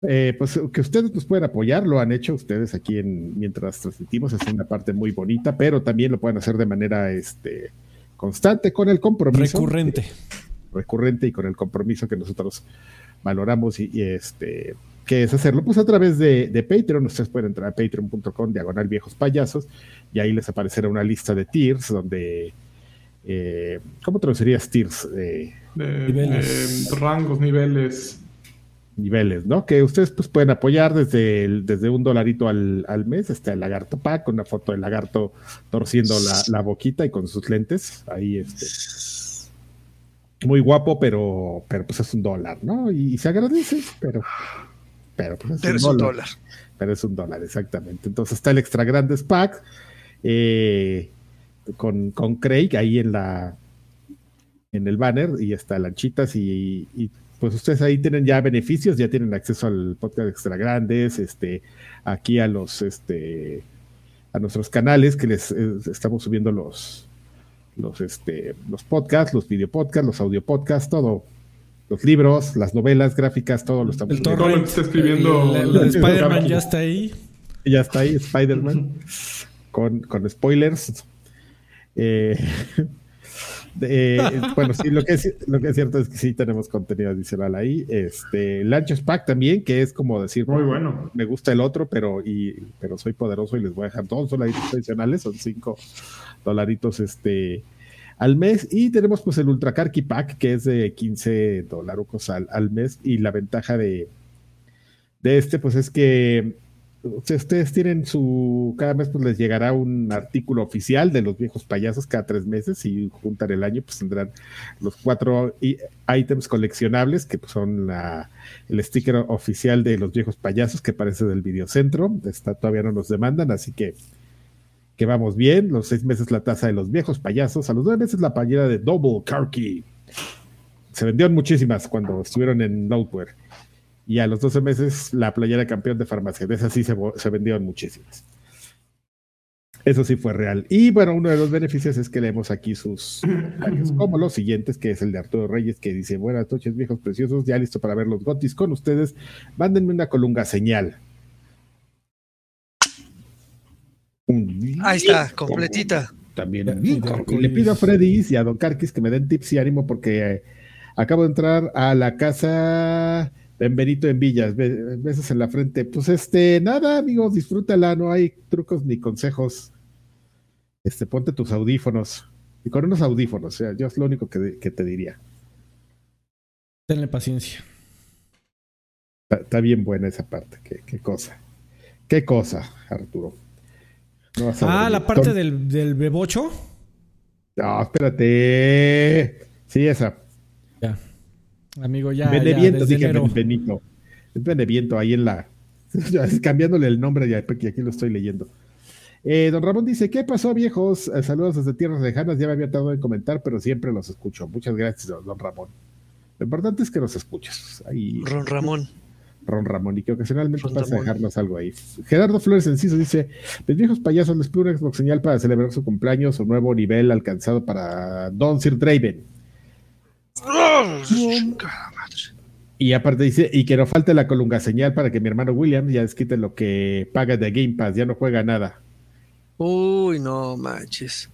eh, pues que ustedes nos pueden apoyar, lo han hecho ustedes aquí en mientras transmitimos, es una parte muy bonita, pero también lo pueden hacer de manera este, constante con el compromiso Recurrente. recurrente y con el compromiso que nosotros valoramos y, y, este que es hacerlo pues a través de, de Patreon. Ustedes pueden entrar a patreon.com diagonal viejos payasos y ahí les aparecerá una lista de tiers donde eh, ¿cómo traducirías tiers? Eh, De, Niveles. rangos, niveles. niveles, ¿no? Que ustedes pues pueden apoyar desde, el- desde un dolarito al, al mes, está el lagarto pack, con una foto del lagarto torciendo la, la boquita y con sus lentes, ahí este, muy guapo, pero, pero pues es un dólar, ¿no? Y, se agradece, pero, pero pues es Pero un es un dólar. Pero es un dólar, exactamente. Entonces está el extra grandes pack eh, con, con Craig ahí en la en el banner y está lanchitas y, y, pues ustedes ahí tienen ya beneficios, ya tienen acceso al podcast extra grandes, este, aquí a los este a nuestros canales que les eh, estamos subiendo los los este los podcasts, los video podcasts, los audio podcasts, todo los libros, las novelas gráficas, todo lo estamos El. Todo lo que está escribiendo- de Spider-Man ya está ahí. Ya está ahí Spider-Man con, con spoilers. Eh, eh, bueno, sí, lo que, es, lo que es cierto es que sí tenemos contenido adicional ahí. Este, Lanchos Pack también, que es como decir, Muy bueno. me gusta el otro, pero, y, pero soy poderoso y les voy a dejar dos dolaritos adicionales, son cinco dolaritos este, al mes. Y tenemos pues el Ultra Karki Pack, que es de 15 dolarucos al, al mes. Y la ventaja de, de este, pues es que si ustedes tienen su, cada mes pues les llegará un artículo oficial de los viejos payasos cada tres meses y juntan el año pues tendrán los cuatro ítems coleccionables que pues, son la, el sticker oficial de los viejos payasos que parece del videocentro, está todavía no nos demandan, así que que vamos bien, los seis meses la taza de los viejos payasos, a los nueve meses la playera de Double Karki. Se vendieron muchísimas cuando estuvieron en Noteware. Y a los 12 meses la playera campeón de farmacia. De esas sí se, se vendieron muchísimas. Eso sí fue real. Y bueno, uno de los beneficios es que leemos aquí sus comentarios, como los siguientes, que es el de Arturo Reyes, que dice, buenas noches viejos preciosos, ya listo para ver los gotis con ustedes. Mándenme una colunga señal. Un- Ahí está, completita. También. Le pido a Freddy y a Don Carquis que me den tips y ánimo porque eh, acabo de entrar a la casa Benvenito en Villas. Be- besos en la frente. Pues este, nada, amigos, disfrútala, no hay trucos ni consejos. Este, ponte tus audífonos. Y con unos audífonos, o sea, yo es lo único que, que te diría. Tenle paciencia. Está, está bien buena esa parte. Qué, qué cosa. Qué cosa, Arturo. No Ah, la parte del, del bebocho. No, espérate. Sí, esa. Ya. Amigo, ya. Beneviento, ya, dije enero. Benito. Es Beneviento ahí en la. cambiándole el nombre ya, porque aquí lo estoy leyendo. Eh, don Ramón dice: ¿Qué pasó, viejos? Eh, saludos desde tierras lejanas. Ya me había tardado en comentar, pero siempre los escucho. Muchas gracias, don, Ramón. Lo importante es que nos escuches. Ahí, Ron Ramón. Ron Ramón, y que ocasionalmente pasa a dejarnos algo ahí. Gerardo Flores Enciso dice: Los viejos payasos les pido una Xbox señal para celebrar su cumpleaños o nuevo nivel alcanzado para Don Sir Draven. Y aparte dice, y que no falte la colunga señal para que mi hermano William ya desquite lo que paga de Game Pass, ya no juega nada. Uy, no manches.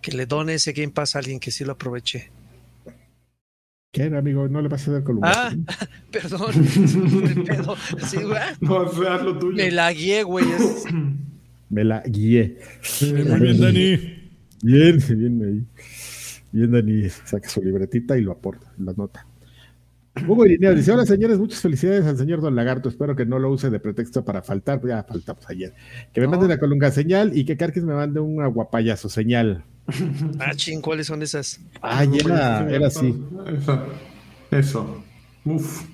Que le done ese Game Pass a alguien que sí lo aproveche. ¿Qué, amigo? ¿No le vas a dar colunga Ah, perdón. Pedo. Sí. No, lo tuyo. Me la guié, güey. Es- Me la guié. Muy bien, Dani. Bien, bien ahí. Bien, Dani, saca su libretita y lo aporta, lo nota. Hugo Irineo dice: Hola señores, muchas felicidades al señor Don Lagarto. Espero que no lo use de pretexto para faltar. Ya faltamos ayer. Que me No. mande una colunga señal y que Carquis me mande un aguapayazo señal. Ah, ching, ¿cuáles son esas? Ay, era, era así. Eso. Eso. Uf.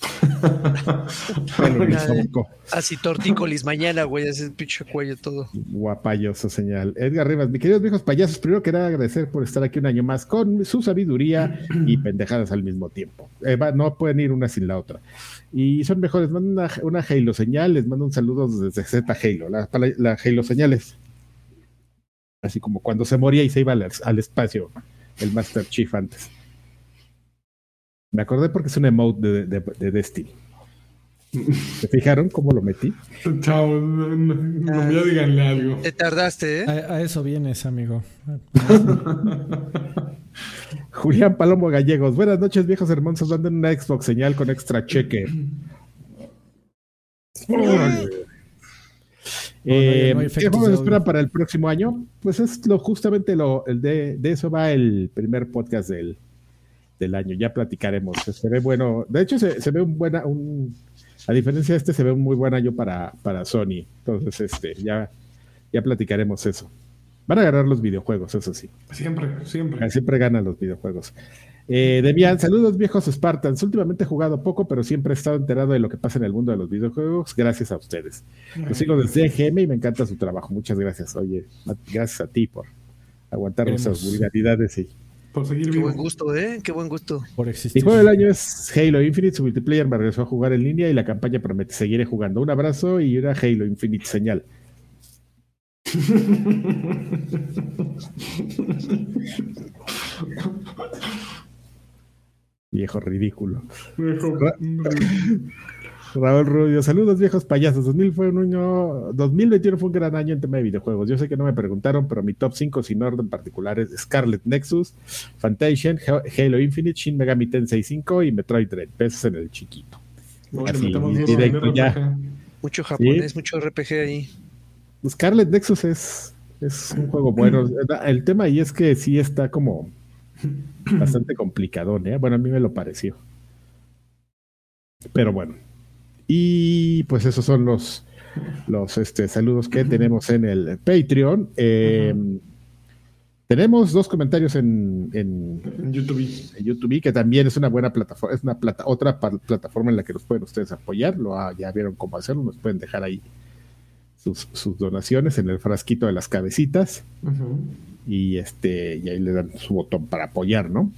Así tortícolis mañana, güey, ese pinche cuello todo. Guapayoso señal. Edgar Rivas, mis queridos viejos payasos, primero quería agradecer por estar aquí un año más con su sabiduría y pendejadas al mismo tiempo. Eh, va, no pueden ir una sin la otra. Y son mejores. Mando una, una Halo señal, les mando un saludo desde Z Halo, la, la Halo señales. Así como cuando se moría y se iba al, al espacio el Master Chief antes. Me acordé porque es un emote de, de, de Destiny. ¿Se fijaron cómo lo metí? Chao, no, no, no, ya díganle algo. Te tardaste, ¿eh? A, a eso vienes, amigo. Julián Palomo Gallegos. Buenas noches, viejos hermosos. Manden una Xbox señal con extra cheque. Eh, no ¿Qué juegos audio. para el próximo año? Pues es lo justamente lo el de, de eso va el primer podcast del, del año. Ya platicaremos. Se ve bueno. De hecho, se, se ve un buena, un, a diferencia de este, se ve un muy buen año para, para Sony. Entonces, este, ya, ya platicaremos eso. Van a ganar los videojuegos, eso sí. Siempre, siempre. Siempre ganan los videojuegos. Eh, Debian, saludos viejos Spartans. Últimamente he jugado poco, pero siempre he estado enterado de lo que pasa en el mundo de los videojuegos, gracias a ustedes. Lo sigo desde GM y me encanta su trabajo. Muchas gracias. Oye, gracias a ti por aguantar nuestras vulgaridades. Y... Por seguir Qué vivo. buen gusto, ¿eh? Qué buen gusto. Por Mi existir. juego del año es Halo Infinite. Su multiplayer me regresó a jugar en línea y la campaña promete. Seguiré jugando. Un abrazo y una Halo Infinite señal. Viejo ridículo. Viejo- Raúl Rubio, saludos viejos payasos. 2000 fue un año, 2021 fue un gran año en tema de videojuegos. Yo sé que no me preguntaron, pero mi top 5 sin orden particular es Scarlet Nexus, Fantasia, Halo Infinite, Shin Megami Tensei 5 y Metroid Dread. Besos en el chiquito. Así, directo ya. Mucho japonés, mucho RPG ahí. Scarlet Nexus es, es un juego bueno. El tema ahí es que sí está como bastante complicado, ¿eh? Bueno, a mí me lo pareció. Pero bueno. Y pues esos son los, los este, saludos que tenemos en el Patreon. Eh, Tenemos dos comentarios en, en, En YouTube. en YouTube, que también es una buena plataforma, es una plata, otra plataforma en la que nos pueden ustedes apoyar. Lo, ah, ya vieron cómo hacerlo, nos pueden dejar ahí sus, sus donaciones en el frasquito de las cabecitas Ujú. Y este y ahí le dan su botón para apoyar, ¿no?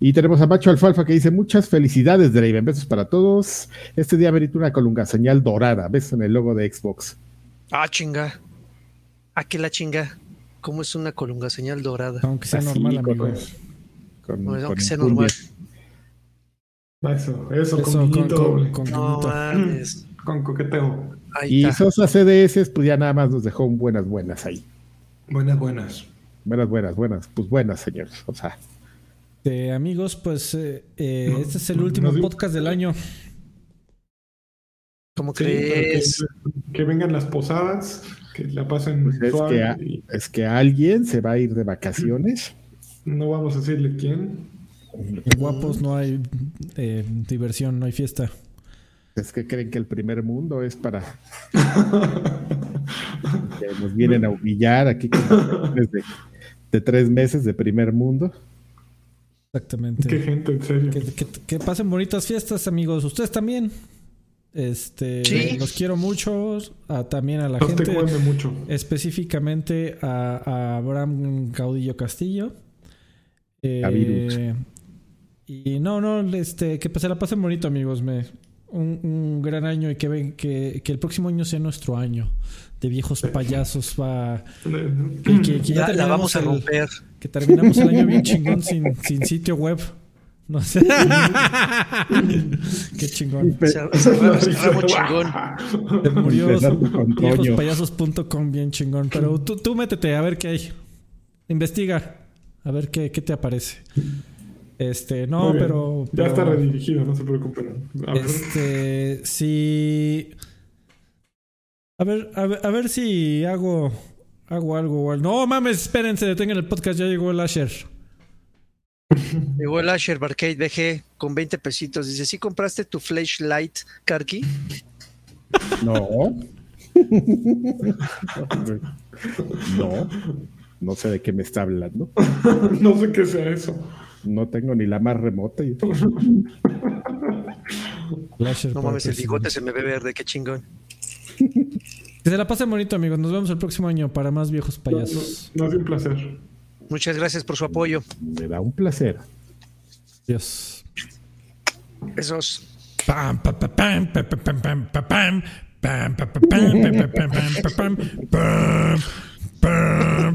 Y tenemos a Macho Alfalfa que dice muchas felicidades, Draven, besos para todos. Este día merito una colunga señal dorada, besos en el logo de Xbox. Ah, chinga. ¿A qué la chinga? ¿Cómo es una colunga señal dorada? Aunque sea Así, normal, con- amigo. con- Bueno, con que sea normal. Eso, eso, Eso, con con, guiñito con- doble. con No. Con coqueteo. Ahí Y está. Sosa CDS, pues ya nada más nos dejó un buenas, buenas ahí. Buenas, buenas. Buenas, buenas, buenas. Pues buenas, señores. O sea, amigos, pues eh, eh, No, este es el no, último no podcast del año. ¿Cómo Sí, crees? que, que vengan las posadas, que la pasen pues es, que a- y es que alguien se va a ir de vacaciones. no vamos a decirle quién. En guapos no hay eh, diversión, no hay fiesta. Es que creen que el primer mundo es para que nos vienen a humillar aquí con de, de tres meses de primer mundo. Exactamente. Qué gente, en serio. Que, que- que pasen bonitas fiestas, amigos. Ustedes también. Este, Sí. los quiero mucho. a- también a la No gente. mucho. Específicamente a, a Abraham Caudillo Castillo. Eh, y no, no, este, que se la pasen bonito, amigos. Me, un, un gran año y que, ven, que, que el próximo año sea nuestro año de viejos payasos. Va, que, que- que ya La, la vamos terminamos a el- romper. que terminamos el año bien chingón sin, sin sitio web. No sé. Qué chingón. Cerramos chingón. Se murió bien chingón. Pero tú, tú métete a ver qué hay. Investiga. A ver qué, qué te aparece. Este, no, pero, Ya está redirigido, no se preocupen. Este, si. A ver, a ver, a ver si hago. Hago algo. o algo. No mames, espérense, detengan el podcast. Ya llegó el Asher. Llegó el Asher Barcade BG con 20 pesitos. Dice, ¿sí compraste tu flashlight, Karki? No. no. No sé de qué me está hablando. no sé qué sea eso. No tengo ni la más remota. y- Lasher No mames, el bigote se me ve verde, qué chingón. Que se la pasen bonito, amigos. Nos vemos el próximo año para más viejos No, no, payasos. no es un placer. Muchas gracias por su apoyo. Me da un placer. Adiós. Besos. Pam, pa, pa, pam, pa, pa, pam, pam, pa, pam. Pam, pa, pa, pam, pa, pa, pam, pam, pa, pam. Pam, pam.